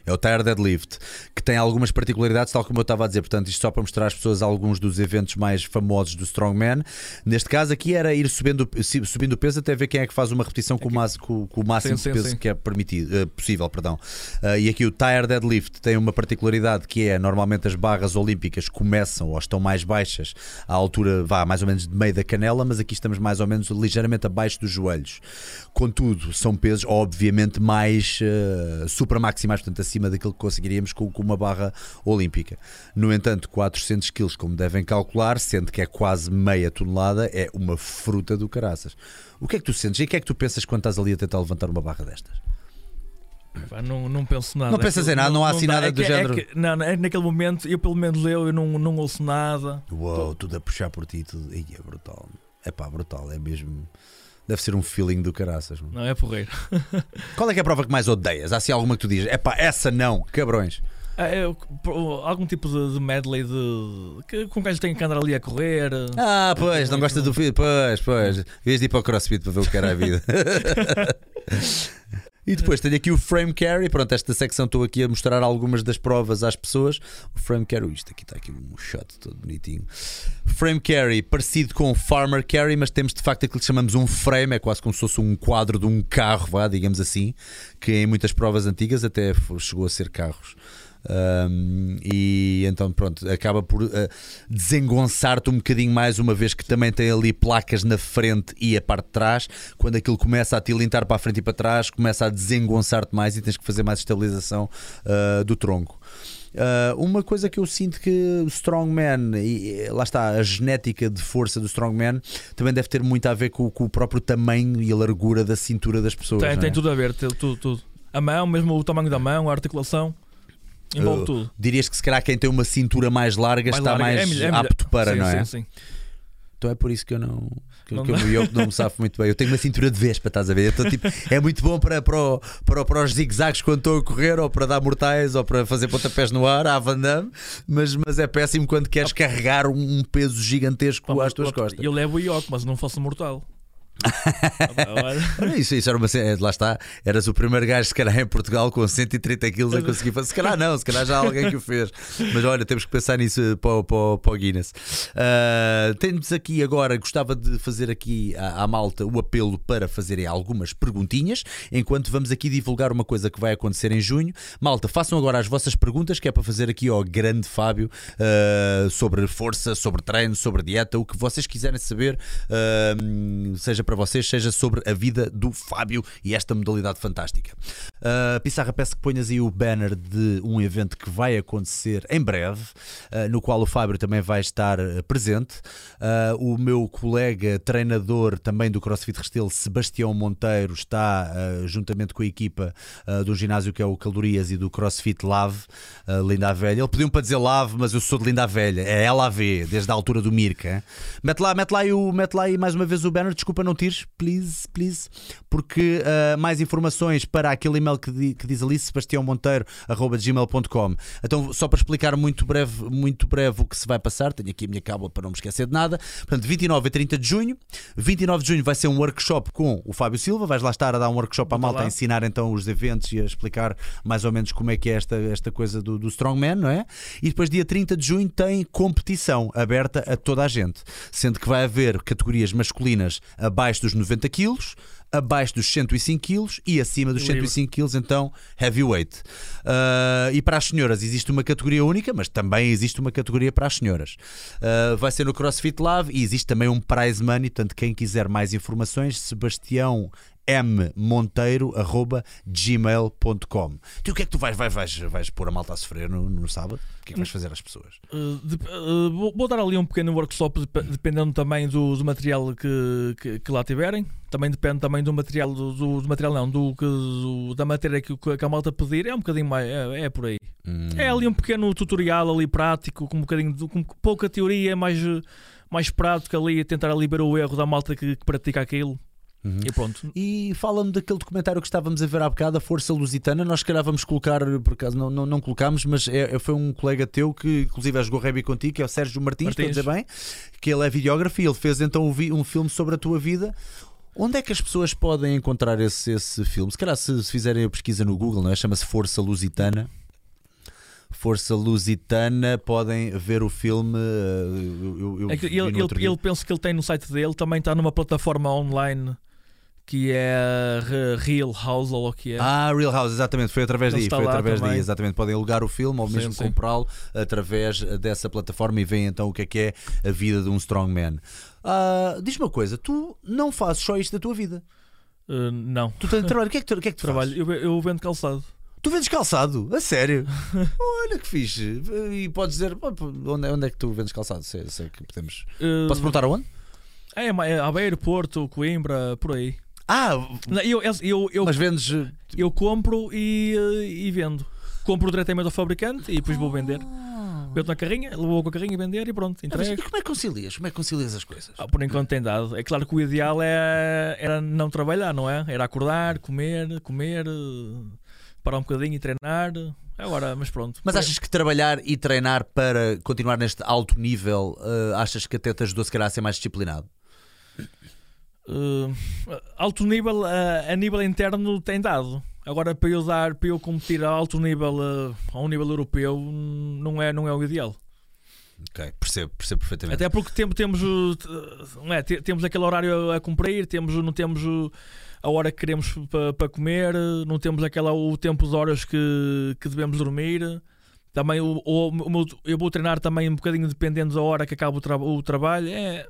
É o Tire Deadlift, que tem algumas particularidades, tal como eu estava a dizer. Portanto, isto só para mostrar às pessoas alguns dos eventos mais famosos do Strongman. Neste caso, aqui era ir subindo, subindo o peso até ver quem é que faz uma repetição com o, mas- com- o máximo Sim, sim, de peso sim. que é permitido, eh, possível. Perdão. Ah, e aqui o Tire Deadlift tem uma particularidade que é normalmente as barras olímpicas começam ou estão mais baixas à altura, vá mais ou menos de meio da canela, mas aqui estamos mais ou menos ligeiramente abaixo dos joelhos. Contudo, são pesos obviamente mais uh, supramaximais, portanto acima daquilo que conseguiríamos com, com uma barra olímpica. No entanto, 400 kg, como devem calcular, sendo que é quase meia tonelada, é uma fruta do caraças. O que é que tu sentes e o que é que tu pensas quando estás ali a tentar levantar uma barra destas? Não, não penso nada. Não pensas em nada, não há assim nada É do é género? que- não, não, é que naquele momento, eu pelo menos eu, eu não, não ouço nada. Uou, tudo a puxar por ti, tudo. Ih, é brutal. É pá, brutal, é mesmo. Deve ser um feeling do caraças. mano. Não é porreiro. Qual é que é a prova que mais odeias? Há assim alguma que tu dizes? É pá, essa não, cabrões. É, eu- algum tipo de, de medley de. Que, com que tem que andar ali a correr. Ah, pois, não gosta do. Pois, pois. Vias de ir para o crossfit para ver o que era a vida. E depois tenho aqui o frame carry. Pronto, esta secção estou aqui a mostrar algumas das provas às pessoas. O frame carry, isto aqui está aqui um shot todo bonitinho. Frame carry, parecido com o farmer carry, mas temos de facto aquilo que chamamos um frame, é quase como se fosse um quadro de um carro, vá, digamos assim, que em muitas provas antigas até chegou a ser carros. Um, e então pronto, acaba por uh, desengonçar-te um bocadinho mais, uma vez que também tem ali placas na frente e a parte de trás. Quando aquilo começa a tilintar para a frente e para trás, começa a desengonçar-te mais e tens que fazer mais estabilização uh, do tronco. Uh, uma coisa que eu sinto que o Strongman, e e lá está, a genética de força do Strongman também deve ter muito a ver com, com o próprio tamanho e a largura da cintura das pessoas. Tem, tem é? tudo a ver, tem tudo, tudo. A mão, mesmo o tamanho da mão, a articulação, envolve Uh, tudo. Dirias que se calhar quem tem uma cintura mais larga está larga, mais é melhor- é melhor. apto para, sim, não é? Sim, sim. Então é por isso que eu não. Que, Não que dá. eu, não me safo muito bem. Eu tenho uma cintura de vespa, estás a ver? Então, tipo, é muito bom para, para, para, para os zigue-zagues quando estou a correr, ou para dar mortais, ou para fazer pontapés no ar, à Van Damme, mas, mas é péssimo quando queres carregar um, peso gigantesco Pá, às tuas pá, costas. Eu levo o ioque, mas não faço mortal. Isso, isso era uma cena, lá está, eras o primeiro gajo, se calhar, em Portugal com 130 quilos a conseguir fazer. Se calhar não, se calhar já há alguém que o fez. Mas olha, temos que pensar nisso eh, para, para, para o Guinness. Ah, temos aqui agora, gostava de fazer aqui à, à malta o apelo para fazerem algumas perguntinhas, enquanto vamos aqui divulgar uma coisa que vai acontecer em junho. Malta, façam agora as vossas perguntas, que é para fazer aqui ao grande Fábio ah, sobre força, sobre treino, sobre dieta, o que vocês quiserem saber, ah, seja para vocês, seja sobre a vida do Fábio e esta modalidade fantástica. Uh, Pissarra, peço que ponhas aí o banner de um evento que vai acontecer em breve, uh, no qual o Fábio também vai estar uh, presente. Uh, o meu colega treinador também do CrossFit Restelo, Sebastião Monteiro, está juntamente com a equipa do ginásio que é o Calorias e do CrossFit Lave, Linda Velha. Ele pediu-me para dizer Lave, mas eu sou de Linda Velha, é LAV, desde a altura do Mirka. Mete lá, mete lá, o, mete lá aí mais uma vez o banner, desculpa não tires, please, please, porque ah, mais informações para aquele e-mail que, di- que diz ali sebastiãomonteiro.gmail.com. Então, só para explicar muito breve, muito breve o que se vai passar, tenho aqui a minha cábula para não me esquecer de nada. Portanto, 29 a 30 de junho. 29 de junho vai ser um workshop com o Fábio Silva. Vais lá estar a dar um workshop à malta, a ensinar então os eventos e a explicar mais ou menos como é que é esta, esta coisa do, do Strongman, não é? E depois, dia 30 de junho, tem competição aberta a toda a gente, sendo que vai haver categorias masculinas abaixo dos 90 quilos. Abaixo dos 105 quilos e acima dos Livre. 105 quilos, então heavyweight. Ah, e para as senhoras existe uma categoria única, mas também existe uma categoria para as senhoras. Ah, vai ser no CrossFit Love e existe também um prize money. Portanto, quem quiser mais informações, Sebastião M Monteiro arroba gmail.com. Tu o que é que tu vais, vais, vais, vais pôr a malta a sofrer no, no sábado? O que é que vais fazer às pessoas? Uh, dep- uh, vou, vou dar ali um pequeno workshop dep- dependendo também do, do material que, que, que lá tiverem. Também depende também do material do, do- material não, do, do- da matéria que, que a malta pedir. É um bocadinho mais, é, é por aí. Hum. É ali um pequeno tutorial ali prático, com um bocadinho de, com pouca teoria, mais, mais prático ali, tentar ali ver o erro da malta que, que pratica aquilo. Uhum. E pronto. E fala-me daquele documentário que estávamos a ver há bocado, a Força Lusitana. Nós, se calhar, vamos colocar, por acaso não, não, não colocámos, mas é, é- foi um colega teu que, inclusive, jogou rugby contigo, que é o Sérgio Martins, Martins. estou a dizer bem, que ele é videógrafo e ele fez então um filme sobre a tua vida. Onde é que as pessoas podem encontrar esse, esse filme? Se calhar, se, se fizerem a pesquisa no Google, não é? Chama-se Força Lusitana. Força Lusitana, podem ver o filme. eh, Eu, eu- eu É ele, ele, ele pensa que ele tem no site dele, também está numa plataforma online que é Re- Real House ou o que é. Ah, Real House, exatamente, foi através daí, foi através daí, exatamente. Podem alugar o filme ou Sim, mesmo comprá-lo através dessa plataforma e veem então o que é que é a vida de um strongman. Ah, Diz-me uma coisa, tu não fazes só isto da tua vida. Uh, não. Tu tens trabalho, o que é que tu, o que é que tu Trabalho, fazes? eu, eu vendo calçado. Tu vendes calçado? A sério? Olha que fixe. E podes dizer onde, é- onde é que tu vendes calçado? Sei, sei que podemos. Uh, Posso perguntar aonde? É, é Aveiro, Porto, Coimbra, por aí. Ah, Não, Eu, eu, eu, eu, mas vendes. eh, eu compro e, uh, e vendo. Compro diretamente ao fabricante e depois vou vender. Meto na carrinha, vou com a carrinha vender e pronto, Ah, mas e entrego. como é que concilias? Como é que concilias as coisas? Ah, por enquanto tem dado. É claro que o ideal é, era não trabalhar, não é? Era acordar, comer, comer, uh, parar um bocadinho e treinar. Agora, mas pronto. Mas achas que trabalhar e treinar para continuar neste alto nível, eh, achas que até te ajudou se calhar a ser mais disciplinado? Uh, alto nível uh, a nível interno tem dado. Agora para eu dar, para eu competir a alto nível uh, a um nível europeu não é, não é o ideal. Ok, percebo, percebo perfeitamente. Até porque temos, temos, não é, te- temos aquele horário a cumprir, temos, não temos a hora que queremos para para comer, não temos aquela, o tempo de horas que, que devemos dormir. Também o, o- o meu- eu vou treinar também um bocadinho dependendo da hora que acaba o, tra- o trabalho. É,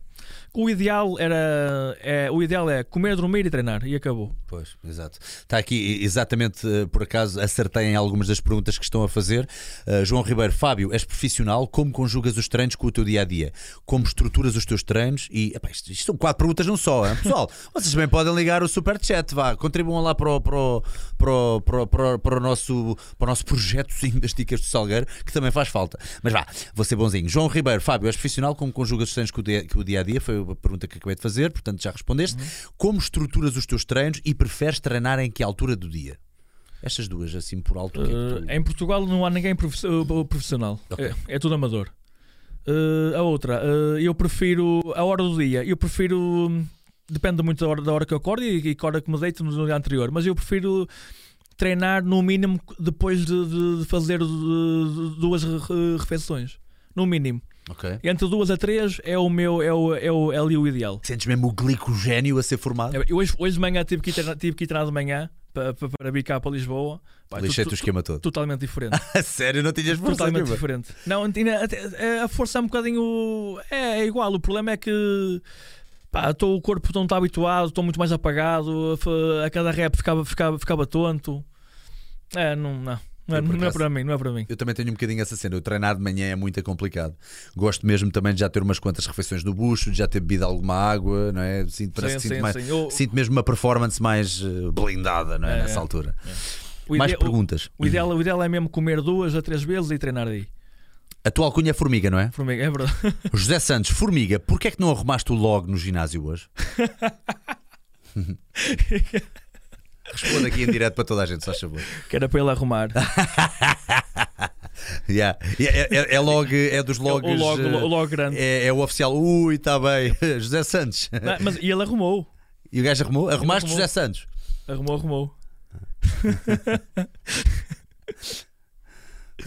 o ideal era é, o ideal é comer, dormir e treinar e acabou. Pois, exato. Está aqui, exatamente, eh, por acaso, acertei em algumas das perguntas que estão a fazer. Eh, João Ribeiro, Fábio, és profissional, como conjugas os treinos com o teu dia a dia? Como estruturas os teus treinos? E epá, isto, isto são quatro perguntas num só, hein? pessoal. vocês também podem ligar o super chat, vá, contribuam lá para o, para o, para o, para o, para o, para o nosso, para o nosso projetozinho das dicas do Salgueiro, que também faz falta. Mas vá, vou ser bonzinho. João Ribeiro, Fábio, és profissional, como conjugas os treinos com o dia, com o dia a dia? Foi a pergunta que acabei de fazer, portanto já respondeste. Como estruturas os teus treinos e preferes treinar em que altura do dia? Estas duas, assim por alto. é Uh, tu- em Portugal não há ninguém uh, profissional, Ok. é, é tudo amador. Uh, a outra, uh, eu prefiro a hora do dia, eu prefiro. hum, Depende muito da hora, da hora que eu acordo e, e que hora que me deito no dia anterior, mas eu prefiro treinar no mínimo depois de, de- fazer duas re- refeições. No mínimo. Ok. Entre duas a três é o meu, é, o, é, o, é ali o ideal. Sentes mesmo o glicogénio a ser formado? Eu hoje, hoje de manhã tive que ir tive que ir treinar de manhã para, para, para vir cá para Lisboa. Lixei-te o esquema todo. Totalmente diferente. A sério, não tinhas força Totalmente nenhuma? diferente. Não, ainda- até- a força é um bocadinho. É, é igual. O problema é que. Pá, tô, o corpo não está habituado, estou muito mais apagado. a A cada rep ficava, ficava, ficava tonto. É, não, não. Não é, não é acaso- para mim, não é para mim. Eu também tenho um bocadinho essa cena. Eu treinar de manhã é muito complicado. Gosto mesmo também de já ter umas quantas refeições no bucho, de já ter bebido alguma água, não é? Sinto, que Sim, sinto, sim, mais, sim. Eu- sinto mesmo uma performance mais eh, blindada, não é? É, Nessa é. altura. o mais ide- perguntas. O, o ideal, o ideal é mesmo comer duas a três vezes e treinar aí. A tua alcunha é Formiga, não é? Formiga, é verdade. José Santos, Formiga, porquê é que não arrumaste o log no ginásio hoje? Responda aqui em direto para toda a gente, só favor. Que era para ele arrumar. Yeah. É, é, é log, é dos logs. o, logo, eh, o logo grande. É, é o oficial. Ui, está bem. José Santos. Não, mas e ele arrumou. E o gajo arrumou? Arrumaste arrumou. José Santos. Arrumou, arrumou.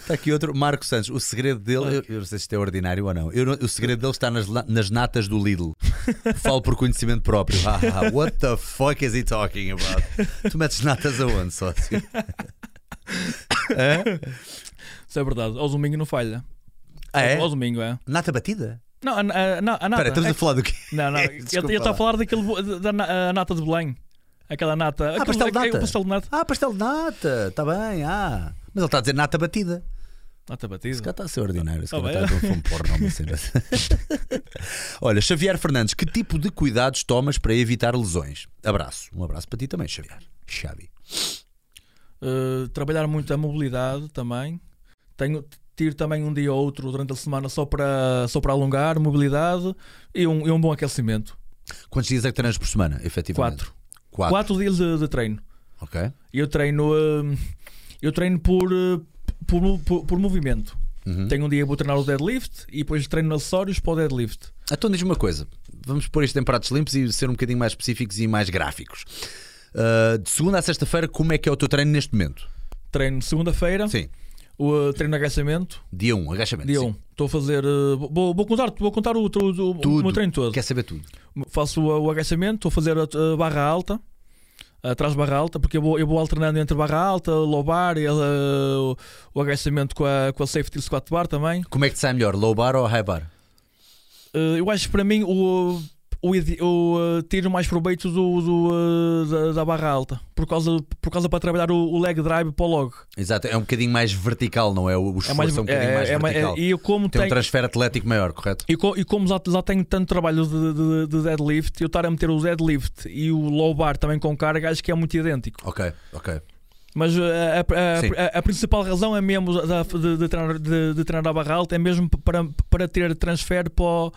Está aqui outro, Marco Santos. O segredo dele, eu, eu não sei se isto é ordinário ou não. Eu o segredo dele está nas, nas natas do Lidl. Falo por conhecimento próprio. Ah, what the fuck is he talking about? Tu metes natas aonde, sócio? É? Isso é verdade. Ao domingo não falha. Ah, é? Ao domingo, é. Nata batida? Não, a, a, a, nata. Espera, estamos é a falar do quê? Não, não. Ele está lá. a falar daquele da, da nata de Belém. Aquela nata. aquele- pastel de é- é nata. O pastel de nata. Ah, pastel de nata. Está bem, ah. Mas ele está a dizer nata batida. Batida. Esse cara está a ser ordinário. Esse Tá está a ver um filme porno, uma cena. Olha, Xavier Fernandes, que tipo de cuidados tomas para evitar lesões? Abraço. Um abraço para ti também, Xavier. Xavi. Uh, trabalhar muito a mobilidade também. Tenho, tiro também um dia ou outro durante a semana só para, só para alongar, mobilidade e um, e um bom aquecimento. Quantos dias é que treinas por semana, efetivamente? Quatro. Quatro. Quatro dias de, de treino. Ok. Eu treino, uh, eu treino por, uh, por, por, por movimento. Uhum. Tenho um dia vou treinar o deadlift e depois treino acessórios para o deadlift. Então diz-me uma coisa. Vamos pôr isto em pratos limpos e ser um bocadinho mais específicos e mais gráficos. Uh, de segunda a sexta-feira, como é que é o teu treino neste momento? Treino segunda-feira, Sim. o uh, treino de agachamento, Dia 1, um, agachamento. dia sim. 1. Um. Estou a fazer. uh, vou, vou contar, vou contar o, o, o, o Tudo. meu treino todo. Quer saber tudo? Faço o, o agachamento, estou a fazer a, a barra alta, atrás barra alta, porque eu vou, eu vou alternando entre barra alta, low bar e uh, o, o agachamento com a, com a safety squat bar também. Como é que te sai melhor, low bar ou high bar? Uh, eu acho que para mim o, o, ide- o, uh, tiro mais proveito do, do, uh, da, da barra alta, por causa, por causa para trabalhar o, o leg drive para o log. Exato, é um bocadinho mais vertical, não é? O esforço É mais, é um bocadinho mais é, é, vertical. é, e eu como Tem um tenho, transfer atlético maior, correto? E, co- e como já, já tenho tanto trabalho de, de- de deadlift, eu estar a meter o deadlift e o low bar também com carga, acho que é muito idêntico. Ok, ok. Mas uh, a, a- a- a principal razão é mesmo da- de, de treinar, de, de treinar a barra alta, é mesmo para, para ter transfer para o,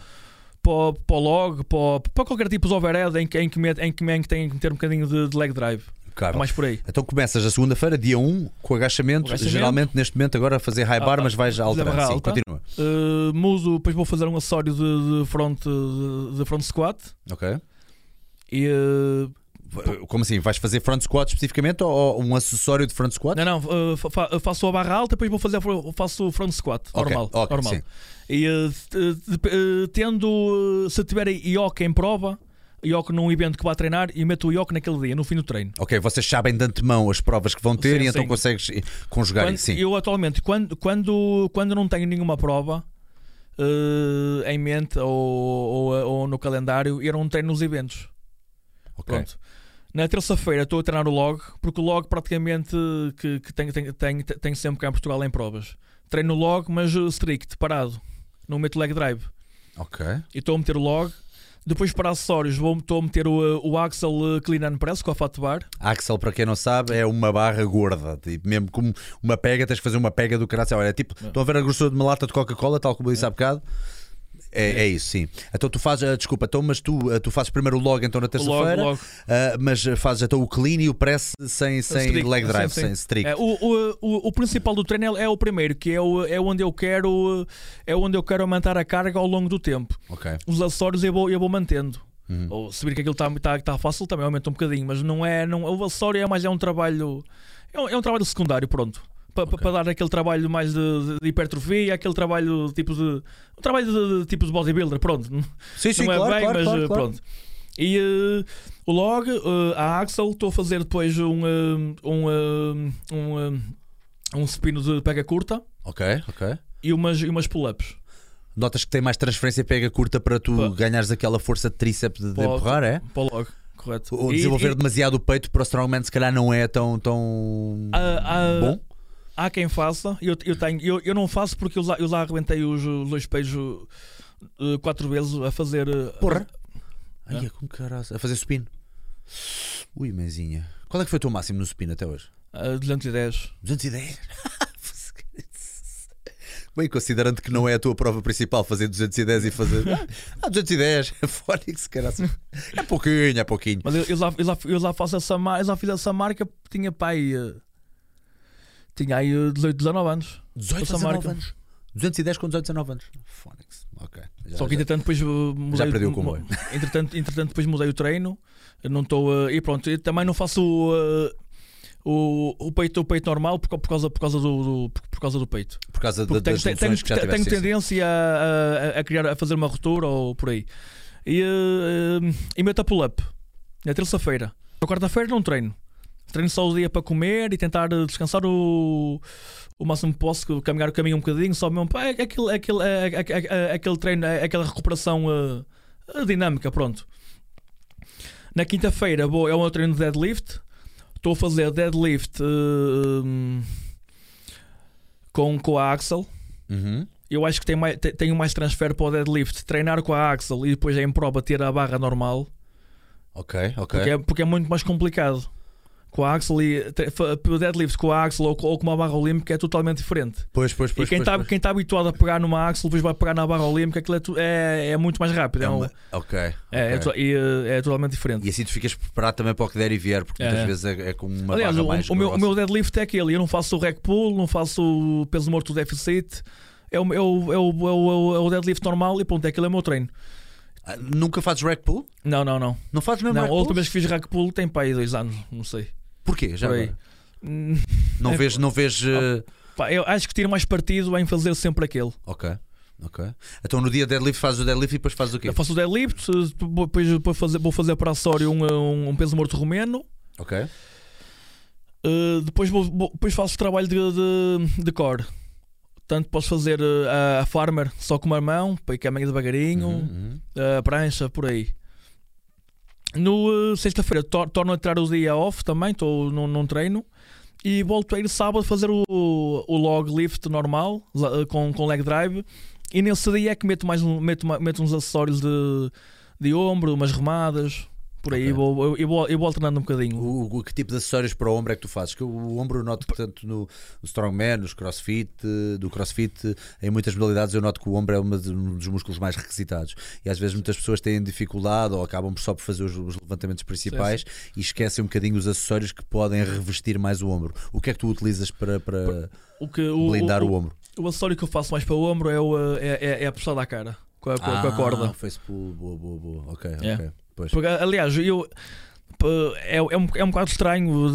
para, o- para o log, para, para qualquer tipo de overhead em que, em que, met- em que, em que tem que ter um bocadinho de, de leg drive. É Impecável. mais por aí. Então começas a segunda-feira, dia 1, com agachamento, agachamento. geralmente neste momento agora a fazer high bar, Ah, mas vais barra Sim, alta. continua. Uh, muso, depois vou fazer um acessório de, de front, de, de front squat Ok. e. uh, Como assim? Vais fazer front squat especificamente ou, um acessório de front squat? Não, não, uh, fa- fa- faço a barra alta, depois vou fazer faço o front squat, Ok, normal. ok, normal. sim. E uh, tendo, se tiver IOC em prova, IOC num evento que vá treinar, e meto o IOC naquele dia, no fim do treino. Ok, vocês sabem de antemão as provas que vão ter Sim, e então sim. consegues conjugar Quando- isso. Sim. eu atualmente, quando, quando, quando não tenho nenhuma prova uh, em mente ou, ou, ou no calendário, eu não treino nos eventos. Ok. Pronto. Na terça-feira estou a treinar o log, porque o log praticamente que, que tenho, tenho, tenho, tenho sempre cá em Portugal em provas. Treino log, mas strict, parado. Não meto leg drive. Ok. E estou a meter o log. Depois para acessórios vou, estou a meter o, o Axel uh, Clean and Press com a Fat Bar. Axel, para quem não sabe, é uma barra gorda. Tipo, mesmo como uma pega, tens que fazer uma pega do caralho. Olha, é tipo, estão a ver a grossura de uma lata de Coca-Cola, tal como eu disse há bocado. É, é isso, sim. Então tu fazes, ah, desculpa, então, mas tu, ah, tu fazes primeiro o log então na terça-feira, ah, mas fazes então o clean e o press sem, sem Strict, leg drive, sim, sim. sem strict. É, o, o, o, o principal do treino é, é o primeiro, que é, o, é onde eu quero uh, é onde eu quero aumentar a carga ao longo do tempo. Ok. Os acessórios eu vou, eu vou mantendo. Uhum. Ou se vir que aquilo está tá, tá fácil, também aumenta um bocadinho, mas não é. Não, o acessório é mais é um trabalho. É um, é um trabalho secundário, pronto. Para Ok. dar aquele trabalho mais de, de- hipertrofia, aquele trabalho tipo de. Um trabalho de, de tipo de bodybuilder, pronto. Sim, sim, não é claro, bem, claro, mas claro, uh, claro. pronto. E uh, o log, uh, a Axel, estou a fazer depois um, um, um, um, supino de pega curta Ok, ok. e umas, e umas pull-ups. Notas que tem mais transferência pega curta para tu Pá. ganhares aquela força de tríceps de, de empurrar, é? Para o log, correto. Ou E- desenvolver e- demasiado o peito para o strongman se calhar não é tão, tão Ah, ah, bom. Há quem faça, eu, eu, tenho, eu, eu não faço porque eu já, eu já arrebentei os, dois peitos uh, quatro vezes a fazer. uh, Porra. Ai, é com caralho. A fazer supino. Ui, mesinha. Qual é que foi o teu máximo no supino até hoje? uh, 210. 210. Bem, considerando que não é a tua prova principal fazer 210 e fazer. Ah, 210, Fónix, caraças. É pouquinho, é pouquinho. Mas eu, eu, já, eu, já, eu já faço essa marca, eu já fiz essa marca, tinha pai. eh, Tinha aí eh, 18, 19 anos. 18 Essa 19 marca. anos. 210 com 18, 19 anos. Fónix, ok. Já- Só que já- entretanto depois eh, mudei, perdi o comboio. entretanto, entretanto depois mudei o treino. Não estou e pronto. Eu também não faço eh, o, o peito o peito normal por, por causa por causa do, do- por, por causa do peito. Por causa Porque tenho, das tenho, noções que já tenho- tenho tendência a, a- a criar a fazer uma ruptura ou por aí. E, eh, e meto a pull-up na terça-feira. Na quarta-feira não treino. Treino só o dia para comer e tentar eh, descansar o, o máximo que posso, caminhar o caminho um bocadinho, só mesmo. É aquele, é aquele, é, é- é- é- aquele treino, é aquela recuperação eh, dinâmica, pronto. Na quinta-feira vou, é o meu treino de deadlift. Estou a fazer deadlift eh, com, com a Axel. Uhum. Eu acho que tenho mais, te- tenho mais transfer para o deadlift, treinar com a Axel e depois em prova ter a barra normal, Ok, ok. porque é, porque é muito mais complicado. Com a Axel e tre- fa- o deadlift com a Axel ou, ou com uma barra olímpica é totalmente diferente. Pois, pois, pois. e quem está tá habituado a pegar numa Axel depois vai pegar na barra olímpica, aquilo é, é, é muito mais rápido. É, É um- uma- Ok. é, é, ok. to- e, eh, é totalmente diferente. E assim tu ficas preparado também para o que der e vier, porque É. muitas vezes é, é com uma Aliás, barra o, mais o meu, o meu deadlift é aquele. Eu não faço o rec pull, não faço o peso morto deficit. É o, é, o, é, o, é, o, é o deadlift normal e pronto, é aquele é o meu treino. Ah, Nunca fazes rack pull? Não, não, não. Não fazes mesmo Não, a rack última pull? vez que fiz rack pull tem para aí dois anos, não sei. Porquê? Já agora? Não É, vês, não vês. eh, pá, eu acho que tiro mais partido em fazer sempre aquele. Ok, ok. Então no dia deadlift fazes o deadlift e depois fazes o quê? Eu faço o deadlift, depois vou fazer, vou fazer para acessório um, um, um peso morto romeno. Ok. Uh, depois, vou, depois faço trabalho de, de, de core. Tanto posso fazer uh, a, a farmer só com uma mão, para ir caminho devagarinho, Uhum, uhum. a prancha, por aí. No uh, sexta-feira tor- torno a entrar o dia off também, estou num, num treino. E volto a ir sábado fazer o, o log lift normal, uh, com, com leg drive. E nesse dia é que meto, mais meto, meto uns acessórios de, de ombro, umas remadas, por aí. Ok. Vou, eu, eu, vou, eu vou alternando um bocadinho. O, o- que tipo de acessórios para o ombro é que tu fazes? Que o ombro eu noto que tanto no, no Strongman, nos CrossFit, eh, do CrossFit, eh, em muitas modalidades eu noto que o ombro é de- um dos músculos mais requisitados. E às vezes muitas pessoas têm dificuldade ou acabam só por fazer os, os levantamentos principais e esquecem um bocadinho os acessórios que podem revestir mais o ombro. O que é que tu utilizas para, para O que, o, blindar o, o, ombro? o acessório que eu faço mais para o ombro é, o, uh, é, é, é a puxada à cara, com a, com a- com a corda. Ah, face pull, boa, boa, boa. Ok, É. ok. Pois. Porque, aliás, eu. É, é, um, é um bocado estranho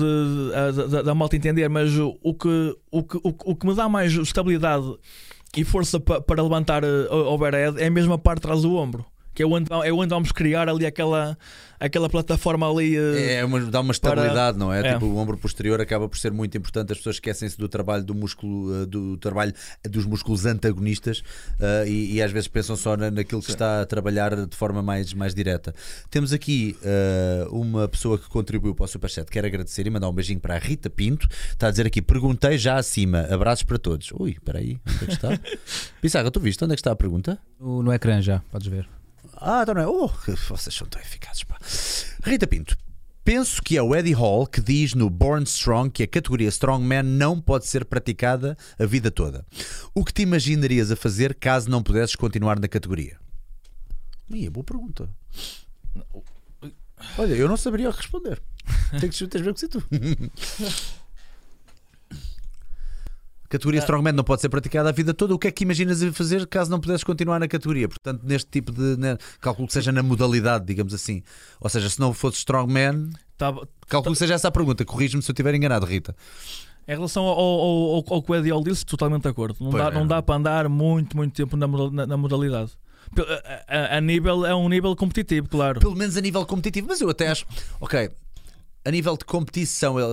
da- malta entender, mas o, que, o, que, o, o que me dá mais estabilidade e força pa- para levantar uh, overhead é a mesma parte de trás do ombro. Que é onde, é onde vamos criar ali aquela, aquela plataforma ali. uh, É uma, dá uma estabilidade, não é? É. Tipo, o ombro posterior acaba por ser muito importante. As pessoas esquecem-se do trabalho do músculo, eh, do trabalho dos músculos antagonistas eh, e, e às vezes pensam só na- naquilo que está a trabalhar de forma mais, mais direta. Temos aqui eh, uma pessoa que contribuiu para o Superchat. Quero agradecer e mandar um beijinho para a Rita Pinto. Está a dizer aqui: perguntei já acima. Abraços para todos. Ui, espera aí, onde é que está? Pissaga, tu viste onde é que está a pergunta? No, no ecrã já, podes ver. Ah, então não é. Oh, que vocês são tão eficazes, pá. Rita Pinto. Penso que é o Eddie Hall que diz no Born Strong que a categoria Strongman não pode ser praticada a vida toda. O que te imaginarias a fazer caso não pudesses continuar na categoria? Ih, é boa pergunta. Olha, eu não saberia responder. Tem que de ver com tu. Categoria Strongman não pode ser praticada a vida toda. O que é que imaginas fazer caso não pudesses continuar na categoria? Portanto, neste tipo de. né, calculo que seja na modalidade, digamos assim. Ou seja, se não fosse Strongman, tava- calculo que seja essa a pergunta. Corrige-me se eu estiver enganado, Rita. em relação ao, ao, ao, ao que o Hall disse, totalmente de acordo. Não, Pois dá, é. não dá para andar muito, muito tempo na, na- na modalidade. A, a- a nível, é um nível competitivo, claro. Pelo menos a nível competitivo, mas eu até acho. Ok, a nível de competição, ele-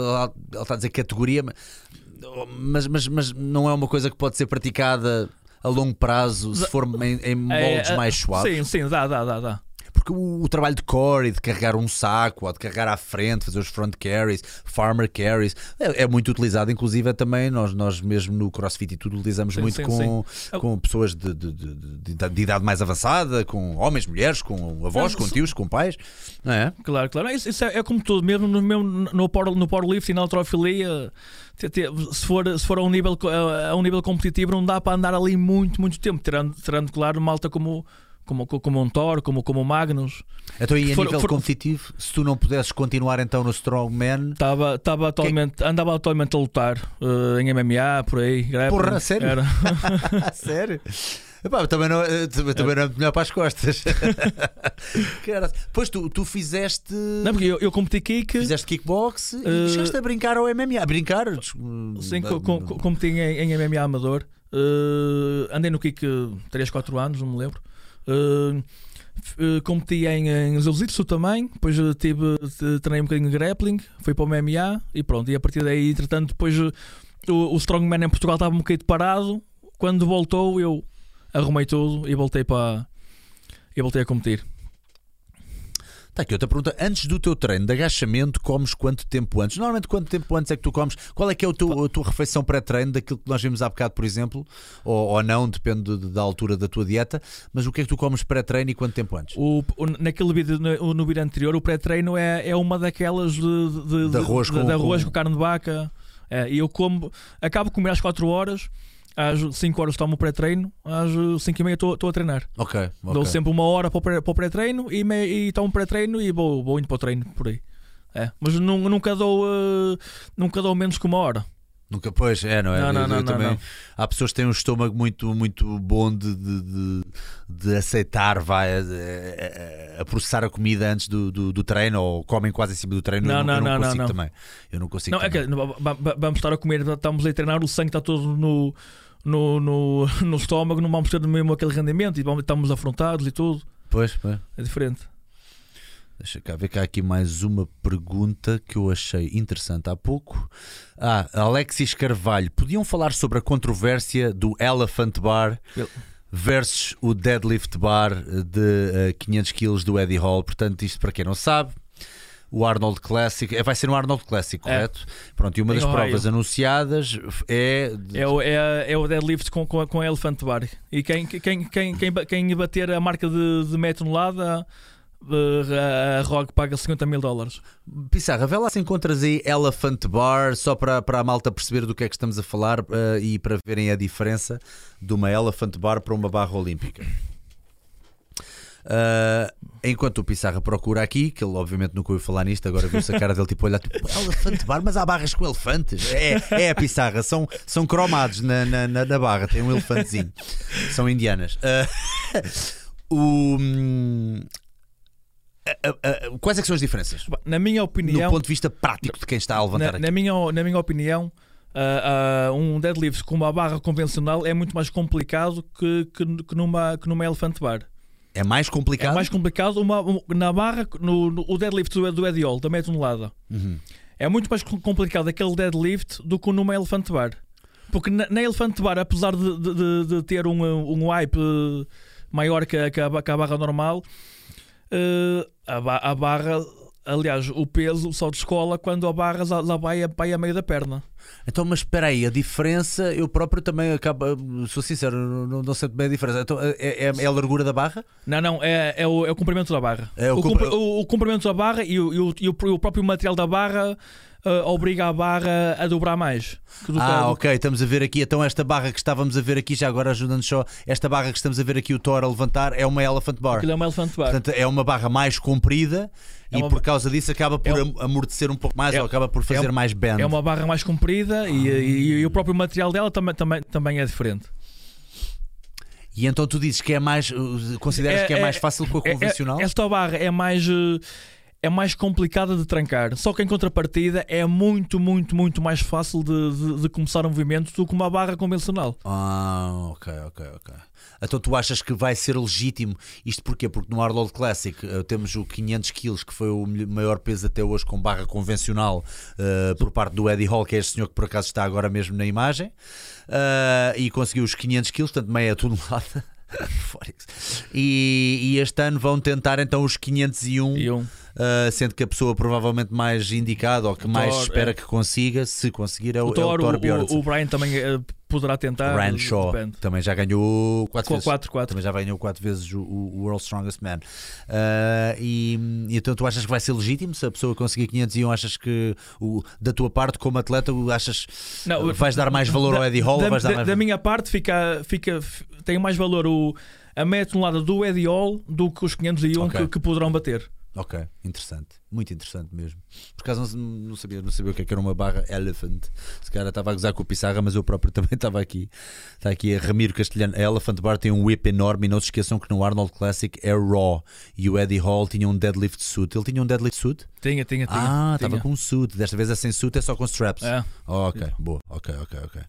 ele está a dizer categoria, mas, mas, mas não é uma coisa que pode ser praticada a longo prazo se for em, em moldes É, é, mais suaves. Sim, sim, dá, dá, dá. dá. Porque o, o trabalho de core e de carregar um saco ou de carregar à frente, fazer os front carries, farmer carries, é, é muito utilizado, inclusive é também nós, nós mesmo no CrossFit e tudo utilizamos Sim, muito sim, com, sim. com pessoas de, de, de- de- de idade mais avançada, com homens, mulheres, com avós, Não, com tios, com pais, não é? Claro, claro. Isso, isso é, é como tudo, mesmo no, mesmo no, power, no powerlifting, na te- se for, se for a, um nível, a um nível competitivo, não dá para andar ali muito, muito tempo, tirando, tirando claro, malta como, como, como um Thor, como, como Magnus. Então, e a For- nível for- competitivo, se tu não pudesses continuar então no Strongman, Estava, estava atualmente, andava atualmente a lutar eh, em MMA, por aí. grappling. Porra, sério? Era. sério? Epá, também não, eh, também não é melhor para as costas. Cara, pois tu, tu fizeste. Não, porque eu, eu competi kick, Fizeste kickbox e Eh, chegaste a brincar ao MMA. A brincar? des- sim, com, com, com- competi em, em MMA amador. Eh, andei no kick 3, 4 anos, não me lembro. Eh, eh, competi em, em Jiu-Jitsu também, depois eh, tive, te- treinei um bocadinho de grappling, fui para o MMA e pronto. E a partir daí, entretanto, depois eh, o, o Strongman em Portugal estava um bocadinho parado. Quando voltou, eu arrumei tudo e voltei para. E voltei a competir. Tá aqui outra pergunta. Antes do teu treino de agachamento, comes quanto tempo antes? Normalmente, quanto tempo antes é que tu comes? Qual é que é o teu, a tua refeição pré-treino daquilo que nós vimos há bocado, por exemplo? Ou, ou não, depende de- da altura da tua dieta. Mas o que é que tu comes pré-treino e quanto tempo antes? O, o- naquele vídeo, no, no vídeo anterior, o pré-treino é, é uma daquelas de, de, De arroz com- de arroz com- com carne de vaca. É, e eu como, acabo de comer às 4 horas, às 5 horas tomo o pré-treino, às 5 e meia estou a treinar. Ok. Dou sempre uma hora para o pré-treino e, me- e tomo pré-treino e vou, vou indo para o treino por aí. É, mas nu- nunca dou, eh, nunca dou menos que uma hora. Nunca, pois, é, não é? Não, não, Eu- eu não, não, também- não. Há pessoas que têm um estômago muito, muito bom de, de, de- aceitar, vai, a, a- a processar a comida antes do, do, do treino ou comem quase em cima do treino. Não, eu, não, eu não, não não, consigo não. também. Eu não consigo. Não, é que não, vamos estar a comer, estamos a treinar, o sangue está todo no, no, no, no estômago, não vamos ter mesmo aquele rendimento e vamos- estamos afrontados e tudo. Pois, pois. É diferente. Deixa cá ver cá aqui mais uma pergunta que eu achei interessante há pouco. Ah, Alexis Carvalho, podiam falar sobre a controvérsia do Elephant Bar versus o Deadlift Bar de eh, 500 kg do Eddie Hall? Portanto, isto para quem não sabe, o Arnold Classic, eh, vai ser um Arnold Classic, É. correto? Pronto, e uma Em das Ohio. provas anunciadas é. É o, é, é o deadlift com, com, com a Elephant Bar. E quem, quem, quem, quem, quem bater a marca de, de meia tonelada, eh, a ROG paga 50 mil dólares. Pissarra, vê lá se encontras aí Elephant Bar, só para, para a malta perceber do que é que estamos a falar eh, e para verem a diferença de uma Elephant Bar para uma barra olímpica. Ah, enquanto o Pissarra procura aqui, que ele obviamente nunca ouviu falar nisto, agora viu-se a cara dele tipo olhar tipo, Elephant Bar, mas há barras com elefantes. É, é a Pissarra, são, são cromados na, na, na- na barra, tem um elefantezinho. São indianas. Ah, o, hum, quais é que são as diferenças? Na minha opinião, ponto de vista prático de quem está a levantar na, aqui. na minha, na minha opinião, ah, ah, um deadlift com uma barra convencional é muito mais complicado que, que, que numa, que numa Elephant Bar. É mais complicado? É mais complicado uma, um- na barra, no, no- o deadlift do, do Eddie Hall, da meia tonelada. Uhum. É muito mais com- complicado aquele deadlift do que numa Elephant Bar. Porque na, na Elephant Bar, apesar de, de- de- ter um, um hype maior que a, que a barra normal, ba- a barra, aliás, o peso só descola quando a barra já vai, a, vai a meio da perna. Então, mas espera aí, a diferença, eu próprio também acabo, sou sincero, não, não sei bem a diferença. Então, é, é- é a largura da barra? Não, não, é, é, o, é o comprimento da barra. É o o, compri- compri- o- o comprimento da barra e o, e e o próprio material da barra eh, obriga a barra a dobrar mais. que do que Ah, ok, estamos a ver aqui. Então, esta barra que estávamos a ver aqui, já agora ajudando só, esta barra que estamos a ver aqui, o Thor a levantar, é uma Elephant Bar. Aquilo é uma Elephant Bar. Portanto, é uma barra mais comprida É e uma- por causa disso acaba por É am- amortecer um pouco mais É- ou acaba por fazer é- mais bend. É uma barra mais comprida e, e- e o próprio material dela também, também, também é diferente. E então tu dizes que é mais, uh, consideras É- que é, é- mais fácil com a convencional? esta barra é mais, eh, é mais complicada de trancar. Só que em contrapartida é muito, muito, muito mais fácil de, de- de começar um movimento do que uma barra convencional. Ah, ok, ok, ok. Então tu achas que vai ser legítimo isto porquê? Porque no Arnold Classic eh, temos o 500 kg que foi o maior peso até hoje com barra convencional eh, por parte do Eddie Hall, que é este senhor que por acaso está agora mesmo na imagem, eh, e conseguiu os 500 kg, portanto meia tonelada. E, e este ano vão tentar então os 501, E um. Uh, sendo que a pessoa provavelmente mais indicada ou que mais Thor, espera é. que consiga, se conseguir, é o, O é o Thor, Thor o, o, o Brian também eh, poderá tentar. Rand Shaw depende. também já ganhou 4 vezes. 4, 4. Também já ganhou 4 vezes o, o World's Strongest Man. Uh, e, e então tu achas que vai ser legítimo se a pessoa conseguir 501? Achas que o, da tua parte, como atleta, achas Não, vais dar mais valor ao Eddie Hall? Da, da- mais da minha parte, fica, fica, tem mais valor o, a meia tonelada do Eddie Hall do que os 501 Ok. que, que poderão bater. Ok, interessante, muito interessante mesmo. Por acaso não, não sabia, não sabia o que, é que era uma barra elephant. Se calhar estava a gozar com o Pissarra, mas eu próprio também estava aqui. Está aqui a Ramiro Castelhano. A Elephant Bar tem um whip enorme e não se esqueçam que no Arnold Classic é raw. E o Eddie Hall tinha um deadlift suit. Ele tinha um deadlift suit? Tinha, tinha, tinha. ah, estava com um suit. Desta vez é sem suit, é só com straps. É. Oh, ok, boa, ok, ok, ok.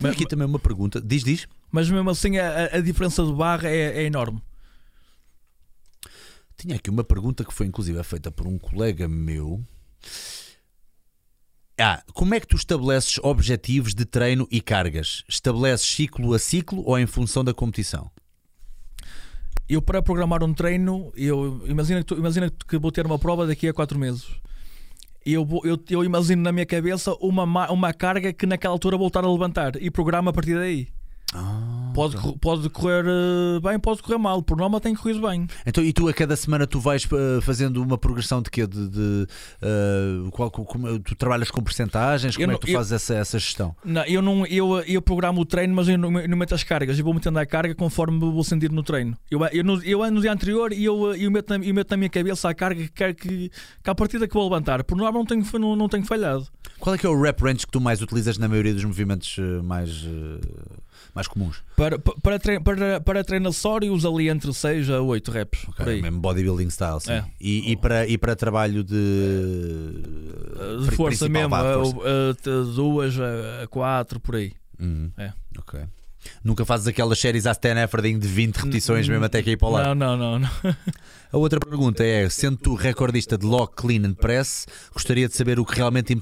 Mas- aqui também uma pergunta. Diz, diz. Mas mesmo assim, a, a- diferença de barra é, é enorme. Tinha aqui uma pergunta que foi inclusive feita por um colega meu. Ah, como é que tu estabeleces objetivos de treino e cargas? Estabeleces ciclo a ciclo ou em função da competição? Eu, para programar um treino, eu imagina que, tu- imagina que vou ter uma prova daqui a 4 meses. Eu, vou- eu, eu imagino na minha cabeça uma, ma- uma carga que naquela altura voltar a levantar e programa a partir daí. Pode, cor- pode correr eh, bem, pode correr mal. Por norma tem corrido bem. Então, e tu a cada semana tu vais eh, fazendo uma progressão de quê? De, de, eh, qual- como- tu trabalhas com percentagens? Como é não- que tu eu- fazes essa, essa gestão? Não, eu, não, eu, eu programo o treino, mas eu não, eu não meto as cargas. Eu vou metendo a carga conforme me vou sentir no treino. Eu, eu, no, eu ando no dia anterior e eu, eu, meto na, eu meto na minha cabeça a carga que quero que, que partida que vou levantar. Por norma não tenho, não, não tenho falhado. Qual é que é o rep range que tu mais utilizas na maioria dos movimentos mais, eh, mais comuns? Para, pa- para, tre- para, para uso ali entre 6 a 8 reps. Ok, por aí. mesmo bodybuilding style, sim. É. E, e para, e para trabalho de, Uh, De força mesmo, vá, de uh, força. uh, t- duas a 4 por aí. Uhum. É. Ok. Nunca fazes aquelas séries à Stan Efferding de 20 repetições, mesmo até que ir para lá. Não, não, não. não. A outra pergunta é: sendo tu recordista de log, clean and press, gostaria de saber o que realmente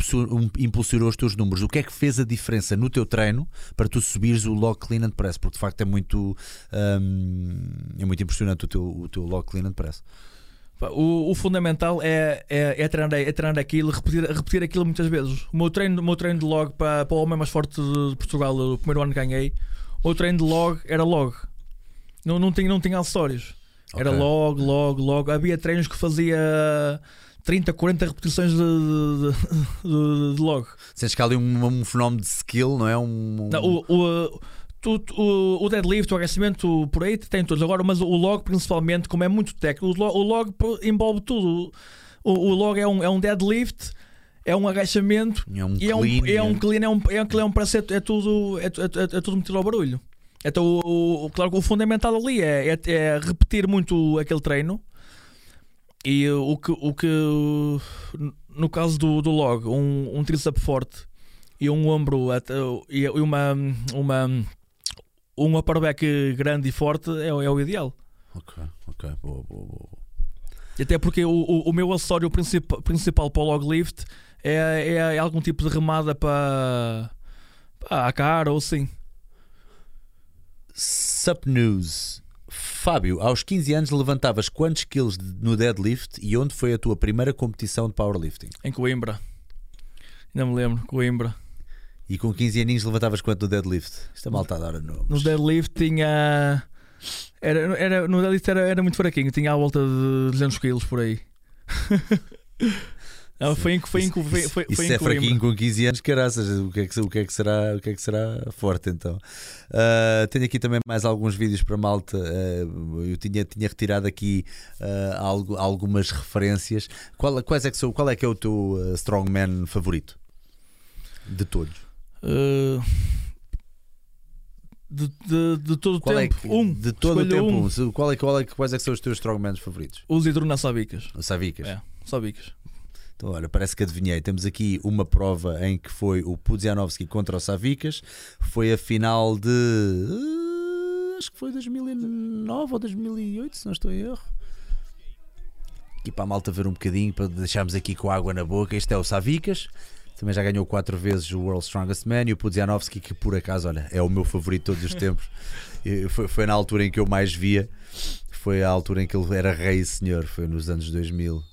impulsionou os teus números. O que é que fez a diferença no teu treino para tu subires o log, clean and press? Porque de facto é muito, hum, é muito impressionante o teu, o teu log, clean and press. O, o fundamental é, é, é, treinar, é treinar aquilo, repetir, repetir aquilo muitas vezes. O meu treino, o meu treino de log para, para o homem mais forte de Portugal, o primeiro ano que ganhei, o treino de log era log. Não, não, tinha, não tinha acessórios. Era Ok. log, log, log. Havia treinos que fazia 30, 40 repetições de, de, de- de log. Sentes que há ali um, um fenómeno de skill, não é? Um, um- Não, o, o, tu- o, o deadlift, o aquecimento por aí tem todos. Agora, mas o log, principalmente, como é muito técnico, o log, o log envolve tudo. O, o log é um, é um deadlift, é um agachamento é um e é um, clean, é um clean, é um, é um, clean, é um é, é tudo, é, é, é tudo metido ao barulho. Então, o, o- claro que o fundamental ali é, é, é repetir muito aquele treino. E o que, o que no caso do, do log, um, um tríceps forte e um ombro e uma, uma um upper back grande e forte é, o- é o ideal. Ok, ok, boa, boa, boa. Até porque o, o, o meu acessório princip- principal para o log lift é, é algum tipo de remada para, para a cara ou assim. Sup News. Fábio, aos 15 anos levantavas quantos quilos no deadlift e onde foi a tua primeira competição de powerlifting? Em Coimbra. Ainda me lembro, Coimbra. E com 15 aninhos levantavas quanto no deadlift? Isto é malta a dar No deadlift tinha. Era, era, no deadlift era, era muito fraquinho, tinha à volta de 200 quilos por aí. Não, foi em, foi em, foi, foi, foi Isso em é fraquinho com 15 anos, caraças. O que é que, o que, é que, será, o que, é que será forte então? Ah, tenho aqui também mais alguns vídeos para malta. Ah, eu tinha, tinha retirado aqui ah, algo- algumas referências. Qual, quais é que são, qual é que é o teu strongman favorito? De todos. Uh, de, de, de todo o é tempo. que- um. De todo o tempo. um. Qual é, qual é, quais é que são os teus strongmans favoritos? Os hidronasabicas. O Savicas. É, sabicas. Então, olha, parece que adivinhei. Temos aqui uma prova em que foi o Pudzianowski contra o Savicas. Foi a final de. eh, acho que foi 2009 ou 2008, se não estou em erro. Aqui para a malta ver um bocadinho, para deixarmos aqui com água na boca. Este é o Savicas. Também já ganhou quatro vezes o World Strongest Man e o Pudzianowski, que por acaso, olha, é o meu favorito de todos os tempos. Foi, foi na altura em que eu mais via. Foi a altura em que ele era rei e senhor. Foi nos anos 2000.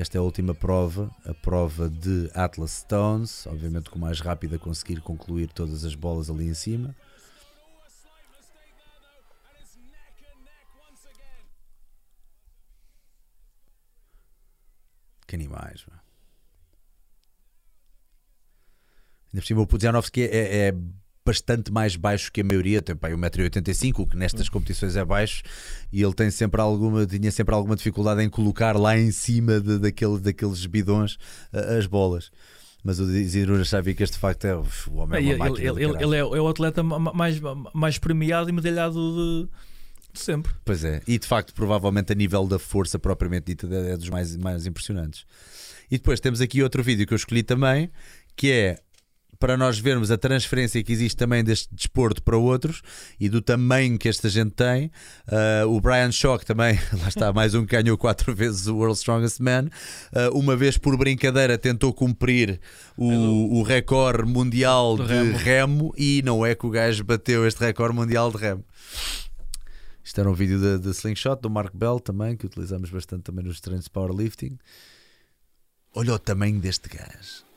Esta é a última prova, a prova de Atlas Stones. Obviamente, com mais rápido a conseguir concluir todas as bolas ali em cima. Que animais, mano. Ainda por cima, o Pudzianowski é, é bastante mais baixo que a maioria, tem pá, 1,85m, o que nestas competições é baixo, e ele tem sempre alguma, tinha sempre alguma dificuldade em colocar lá em cima de, daquele, daqueles bidões as bolas. Mas o Isidro já vi que este facto é o homem é Ele, uma ele, ele- de ele- ele é, é o atleta ma- ma- mais, mais premiado e medalhado de, de sempre. Pois é, e de facto, provavelmente a nível da força propriamente dita é dos mais, mais impressionantes. E depois temos aqui outro vídeo que eu escolhi também, que é para nós vermos a transferência que existe também deste desporto para outros e do tamanho que esta gente tem. Ah, o Brian que também, lá está, mais um que ganhou quatro vezes o World's Strongest Man, Ah, uma vez por brincadeira tentou cumprir o, o recorde mundial de remo. remo e não é que o gajo bateu este recorde mundial de remo. Isto era um vídeo da da Slingshot do Mark Bell também, que utilizamos bastante também nos treinos de powerlifting. Olha o tamanho deste gajo.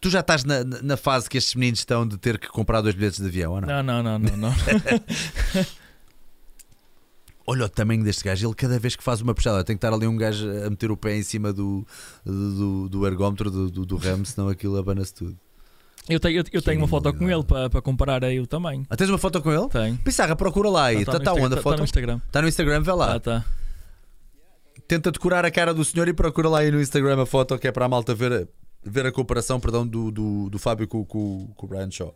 Tu já estás na, na- fase que estes meninos estão de ter que comprar dois bilhetes de avião, ou não? Não, não, não, não. não. Olha o tamanho deste gajo. Ele cada vez que faz uma puxada tem que estar ali um gajo a meter o pé em cima do, do, do ergómetro do, do, do remo, senão aquilo abana-se tudo. Eu tenho, eu, eu tenho uma foto com ele para, para comparar aí o tamanho. Ah, tens uma foto com ele? Tenho. Pissarra, procura lá aí. Tá- Está tá no onde a Instagram- tá- foto? tá no Instagram. Está no Instagram, vê lá. Ah, tá. Tenta decorar a cara do senhor e procura lá aí no Instagram a foto que é para a malta ver ver a comparação perdão, do, do, do Fábio com, com, com o Brian Shaw.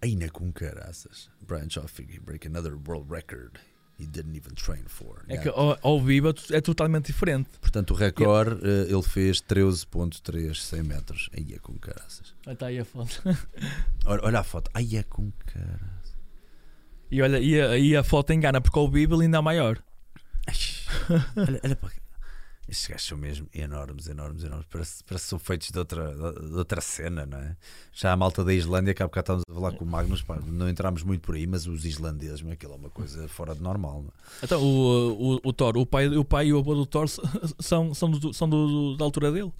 Ainda com caraças. Brian Shaw figure break another world record he didn't even train for. É que ao, ao vivo é é totalmente diferente. Portanto, o recorde eh, ele fez 13.3 100 metros. Aí é com caraças. Está aí a foto. Olha, olha a foto. Aí é com caraças. E olha, e a, e a foto engana porque ao vivo ele ainda é maior. Ai, olha, olha para estes gajos são mesmo enormes, enormes, enormes. Parece, parece que são feitos de outra, de outra cena, não é? Já a malta da Islândia, que há bocado estávamos a falar com o Magnus, pá, não entramos muito por aí, mas os islandeses, meu, aquilo é uma coisa fora de normal. Não é? Então, o, o, o Thor, o pai, o pai e o avô do Thor são, são, do, são do- da altura dele.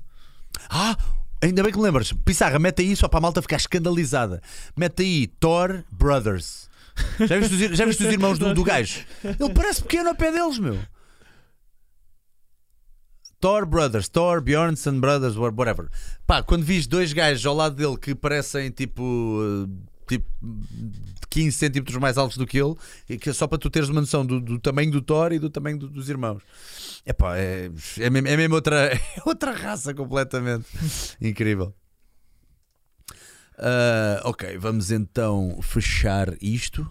Ah! Ainda bem que me lembras, Pissarra, mete aí só para a malta ficar escandalizada. Mete aí Thor Brothers. Já viste os, já viste os irmãos do, do gajo? Ele parece pequeno ao pé deles, meu. Thor Brothers, Thor, Bjornsson Brothers, wha- whatever. Pá, quando vis dois gajos ao lado dele que parecem tipo. eh, Tipo, 15 centímetros mais altos do que ele, que é só para tu teres uma noção do, do tamanho do Thor e do tamanho do- dos irmãos. Epá, é, é, mesmo, é mesmo outra, é outra raça completamente incrível. Ah, ok, vamos então fechar isto.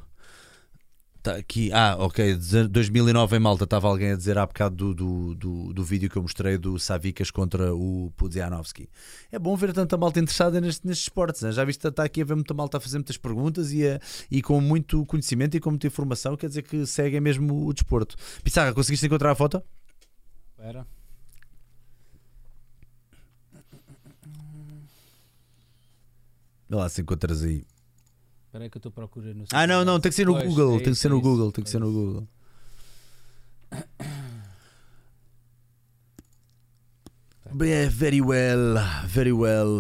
Tá aqui, ah, ok, deze- 2009 em Malta estava alguém a dizer há bocado do, do, do, do vídeo que eu mostrei do Savicas contra o Pudzianowski. É bom ver tanta malta interessada neste, nestes esportes. né? Já viste, está aqui a ver muita malta a fazer muitas perguntas e, a- e com muito conhecimento e com muita informação, quer dizer que seguem mesmo o desporto. Pissarra, conseguiste encontrar a foto? Espera. Vê lá se encontras aí. Espera aí que eu estou à procura no Ah, não, não, tem que ser no Pois, Google. é tem que ser é no isso, Google. Tem que é ser no. Google. Yeah, very well, very well.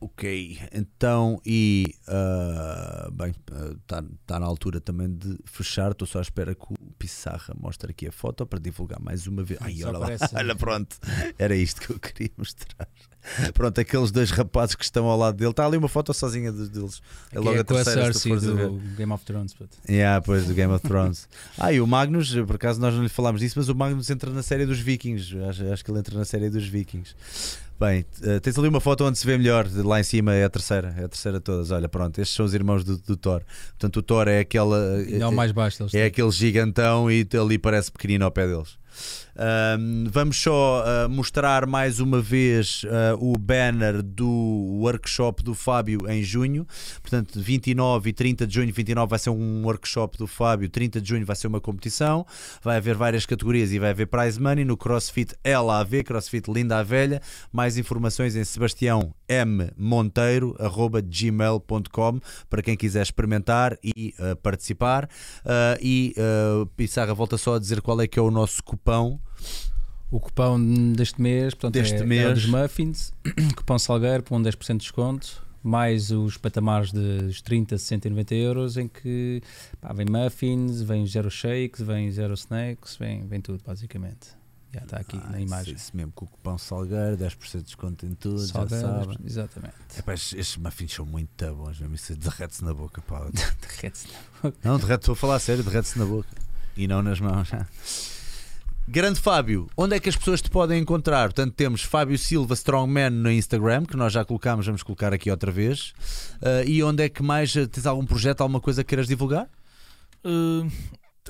Ok, então e ah, bem, está tá na altura também de fechar. Estou só à espera que o Pissarra mostre aqui a foto para divulgar mais uma vez. Ai, olha lá, olha, pronto, era isto que eu queria mostrar. Pronto, aqueles dois rapazes que estão ao lado dele. Está ali uma foto sozinha de- deles. É logo a com a terceira, se tu do Game of Thrones. puto. Yeah, pois, do Game of Thrones. ah, e o Magnus, por acaso nós não lhe falámos disso, mas o Magnus entra na série dos Vikings. Acho, acho que ele entra na série dos Vikings. Bem, eh, tens ali uma foto onde se vê melhor, lá em cima é a terceira, é a terceira de todas. Olha, pronto, estes são os irmãos do, do Thor. Portanto, o Thor é aquela. É o mais baixo deles. É aquele gigantão e ali parece pequenino ao pé deles. Vamos só ah, mostrar mais uma vez ah, o banner do workshop do Fábio em junho. Portanto, 29 e 30 de junho, 29 vai ser um workshop do Fábio, 30 de junho vai ser uma competição. Vai haver várias categorias e vai haver prize money no CrossFit LAV, CrossFit Linda a Velha. Mais informações em Sebastião M Monteiro gmail.com para quem quiser experimentar e ah, participar. E uh, Pissarra volta só a dizer qual é que é o nosso cupão. O cupão deste mês, portanto, Deste é, é mês. o dos muffins, cupão Salgueiro com 10% de desconto, mais os patamares de 30, 60 e 90 euros, em que pá, vem muffins, vem zero shakes, vem zero snacks, vem, vem tudo, basicamente. Já está aqui Ah, na imagem. Isso mesmo, com o cupão Salgueiro, 10% de desconto em tudo, Salgueiro, já sabem. exatamente. Epá, estes, estes muffins são muito bons, mesmo isso derrete-se na boca. Pá. Derrete-se. Não, derrete, estou a falar sério, derrete-se na boca e não nas mãos. Grande Fábio, onde é que as pessoas te podem encontrar? Portanto, temos Fábio Silva Strongman no Instagram, que nós já colocámos, vamos colocar aqui outra vez. Ah, e onde é que mais eh, tens algum projeto, alguma coisa que queiras divulgar? Uh,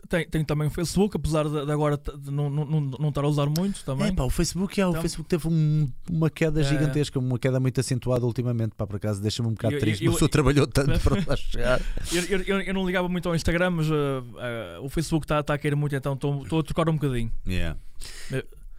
tem, tem também o Facebook, apesar de, de agora de não, não, não, estar a usar muito também. É, pá, o Facebook, é, o Então- Facebook teve um- uma queda É. gigantesca, uma queda muito acentuada ultimamente. Pá, por acaso, deixa-me um bocado Eu- triste. eu- pessoa trabalhou tanto para lá chegar. Eu, eu, não ligava muito ao Instagram, mas uh, uh, o Facebook está tá a cair muito, então estou estou a trocar um bocadinho. Yeah.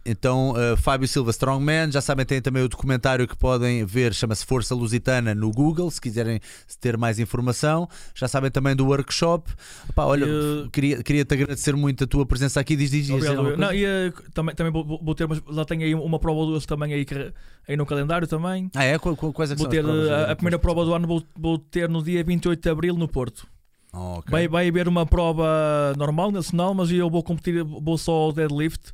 Então, uh, Fábio Silva Strongman, já sabem, tem também o documentário que podem ver, chama-se Força Lusitana no Google, se quiserem ter mais informação. Já sabem também do workshop. Pá, olha, E, uh, queria- queria-te agradecer muito a tua presença aqui. Diz, diz, diz. Obrigado. Não, e, uh, também, também vou, vou ter, mas lá tenho aí uma prova duas também aí, que- aí no calendário também. Ah, é? Qu- qu- Quais é que Vou ter a, a primeira prova do ano vou, vou ter no dia 28 de Abril no Porto. Oh, ok. Vai, vai haver uma prova normal, nacional, mas eu vou competir, vou só ao deadlift.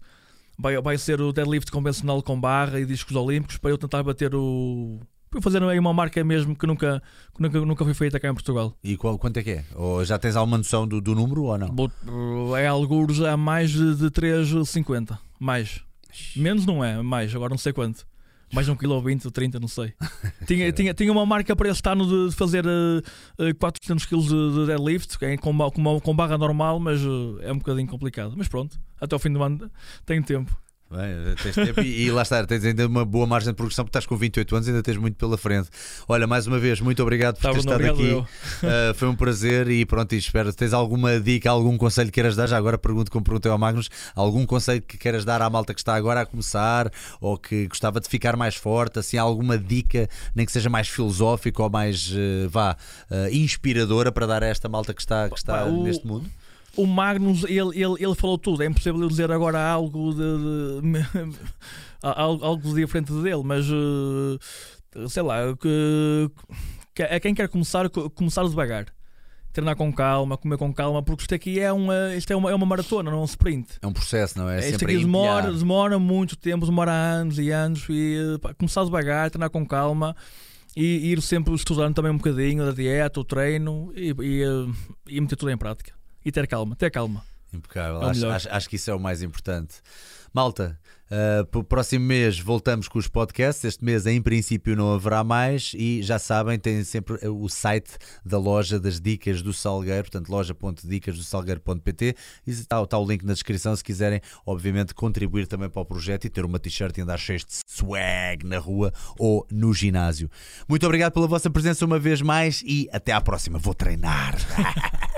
Vai, vai ser o deadlift convencional com barra e discos olímpicos para eu tentar bater o. para fazer aí uma marca mesmo que nunca, que nunca, nunca foi feita cá em Portugal. E qual, quanto é que é? Ou já tens alguma noção do, do número ou não? É alguns a mais de, de 3,50. Mais. Menos não é, mais, agora não sei quanto. Mais de 1,20kg ou 30, não sei. tinha, tinha, tinha uma marca para este ano de fazer eh, eh, 400 kg de, de deadlift, é com, com, com barra normal, mas eh, é um bocadinho complicado. Mas pronto, até ao fim do ano tenho tempo. Bem, tens tempo e, e lá está, tens ainda uma boa margem de progressão, porque estás com 28 anos e ainda tens muito pela frente. Olha, mais uma vez, muito obrigado por Tá, ter estado aqui. Uh, foi um prazer e pronto, e espero tens alguma dica, algum conselho que queiras dar. Já agora pergunto como perguntei ao Magnus, algum conselho que queiras dar à malta que está agora a começar ou que gostava de ficar mais forte, assim, alguma dica, nem que seja mais filosófica ou mais uh, vá, uh, inspiradora para dar a esta malta que está, que está o- neste mundo. O Magnus, ele, ele, ele falou tudo. É impossível eu dizer agora algo de, de- algo, algo diferente dele, mas eh, sei lá, que, que a quem quer começar, co- começar devagar. Treinar com calma, comer com calma, porque isto aqui é uma, isto é uma, é uma maratona, não é um sprint. É um processo, não é? isto sempre aqui demora, demora muito tempo, demora anos e anos. E eh, pá, começar devagar, treinar com calma e ir sempre estudando também um bocadinho da dieta, o treino e, e, eh, e meter tudo em prática. E ter calma, ter calma. Impecável. É acho, acho- acho que isso é o mais importante. Malta, uh, para o próximo mês voltamos com os podcasts. Este mês, em princípio, não haverá mais. E já sabem, tem sempre o site da loja das Dicas do Salgueiro, portanto, loja.dicasdosalgueiro.pt. E está, está o link na descrição se quiserem, obviamente, contribuir também para o projeto e ter uma t-shirt e andar cheio de swag na rua ou no ginásio. Muito obrigado pela vossa presença uma vez mais e até à próxima. Vou treinar.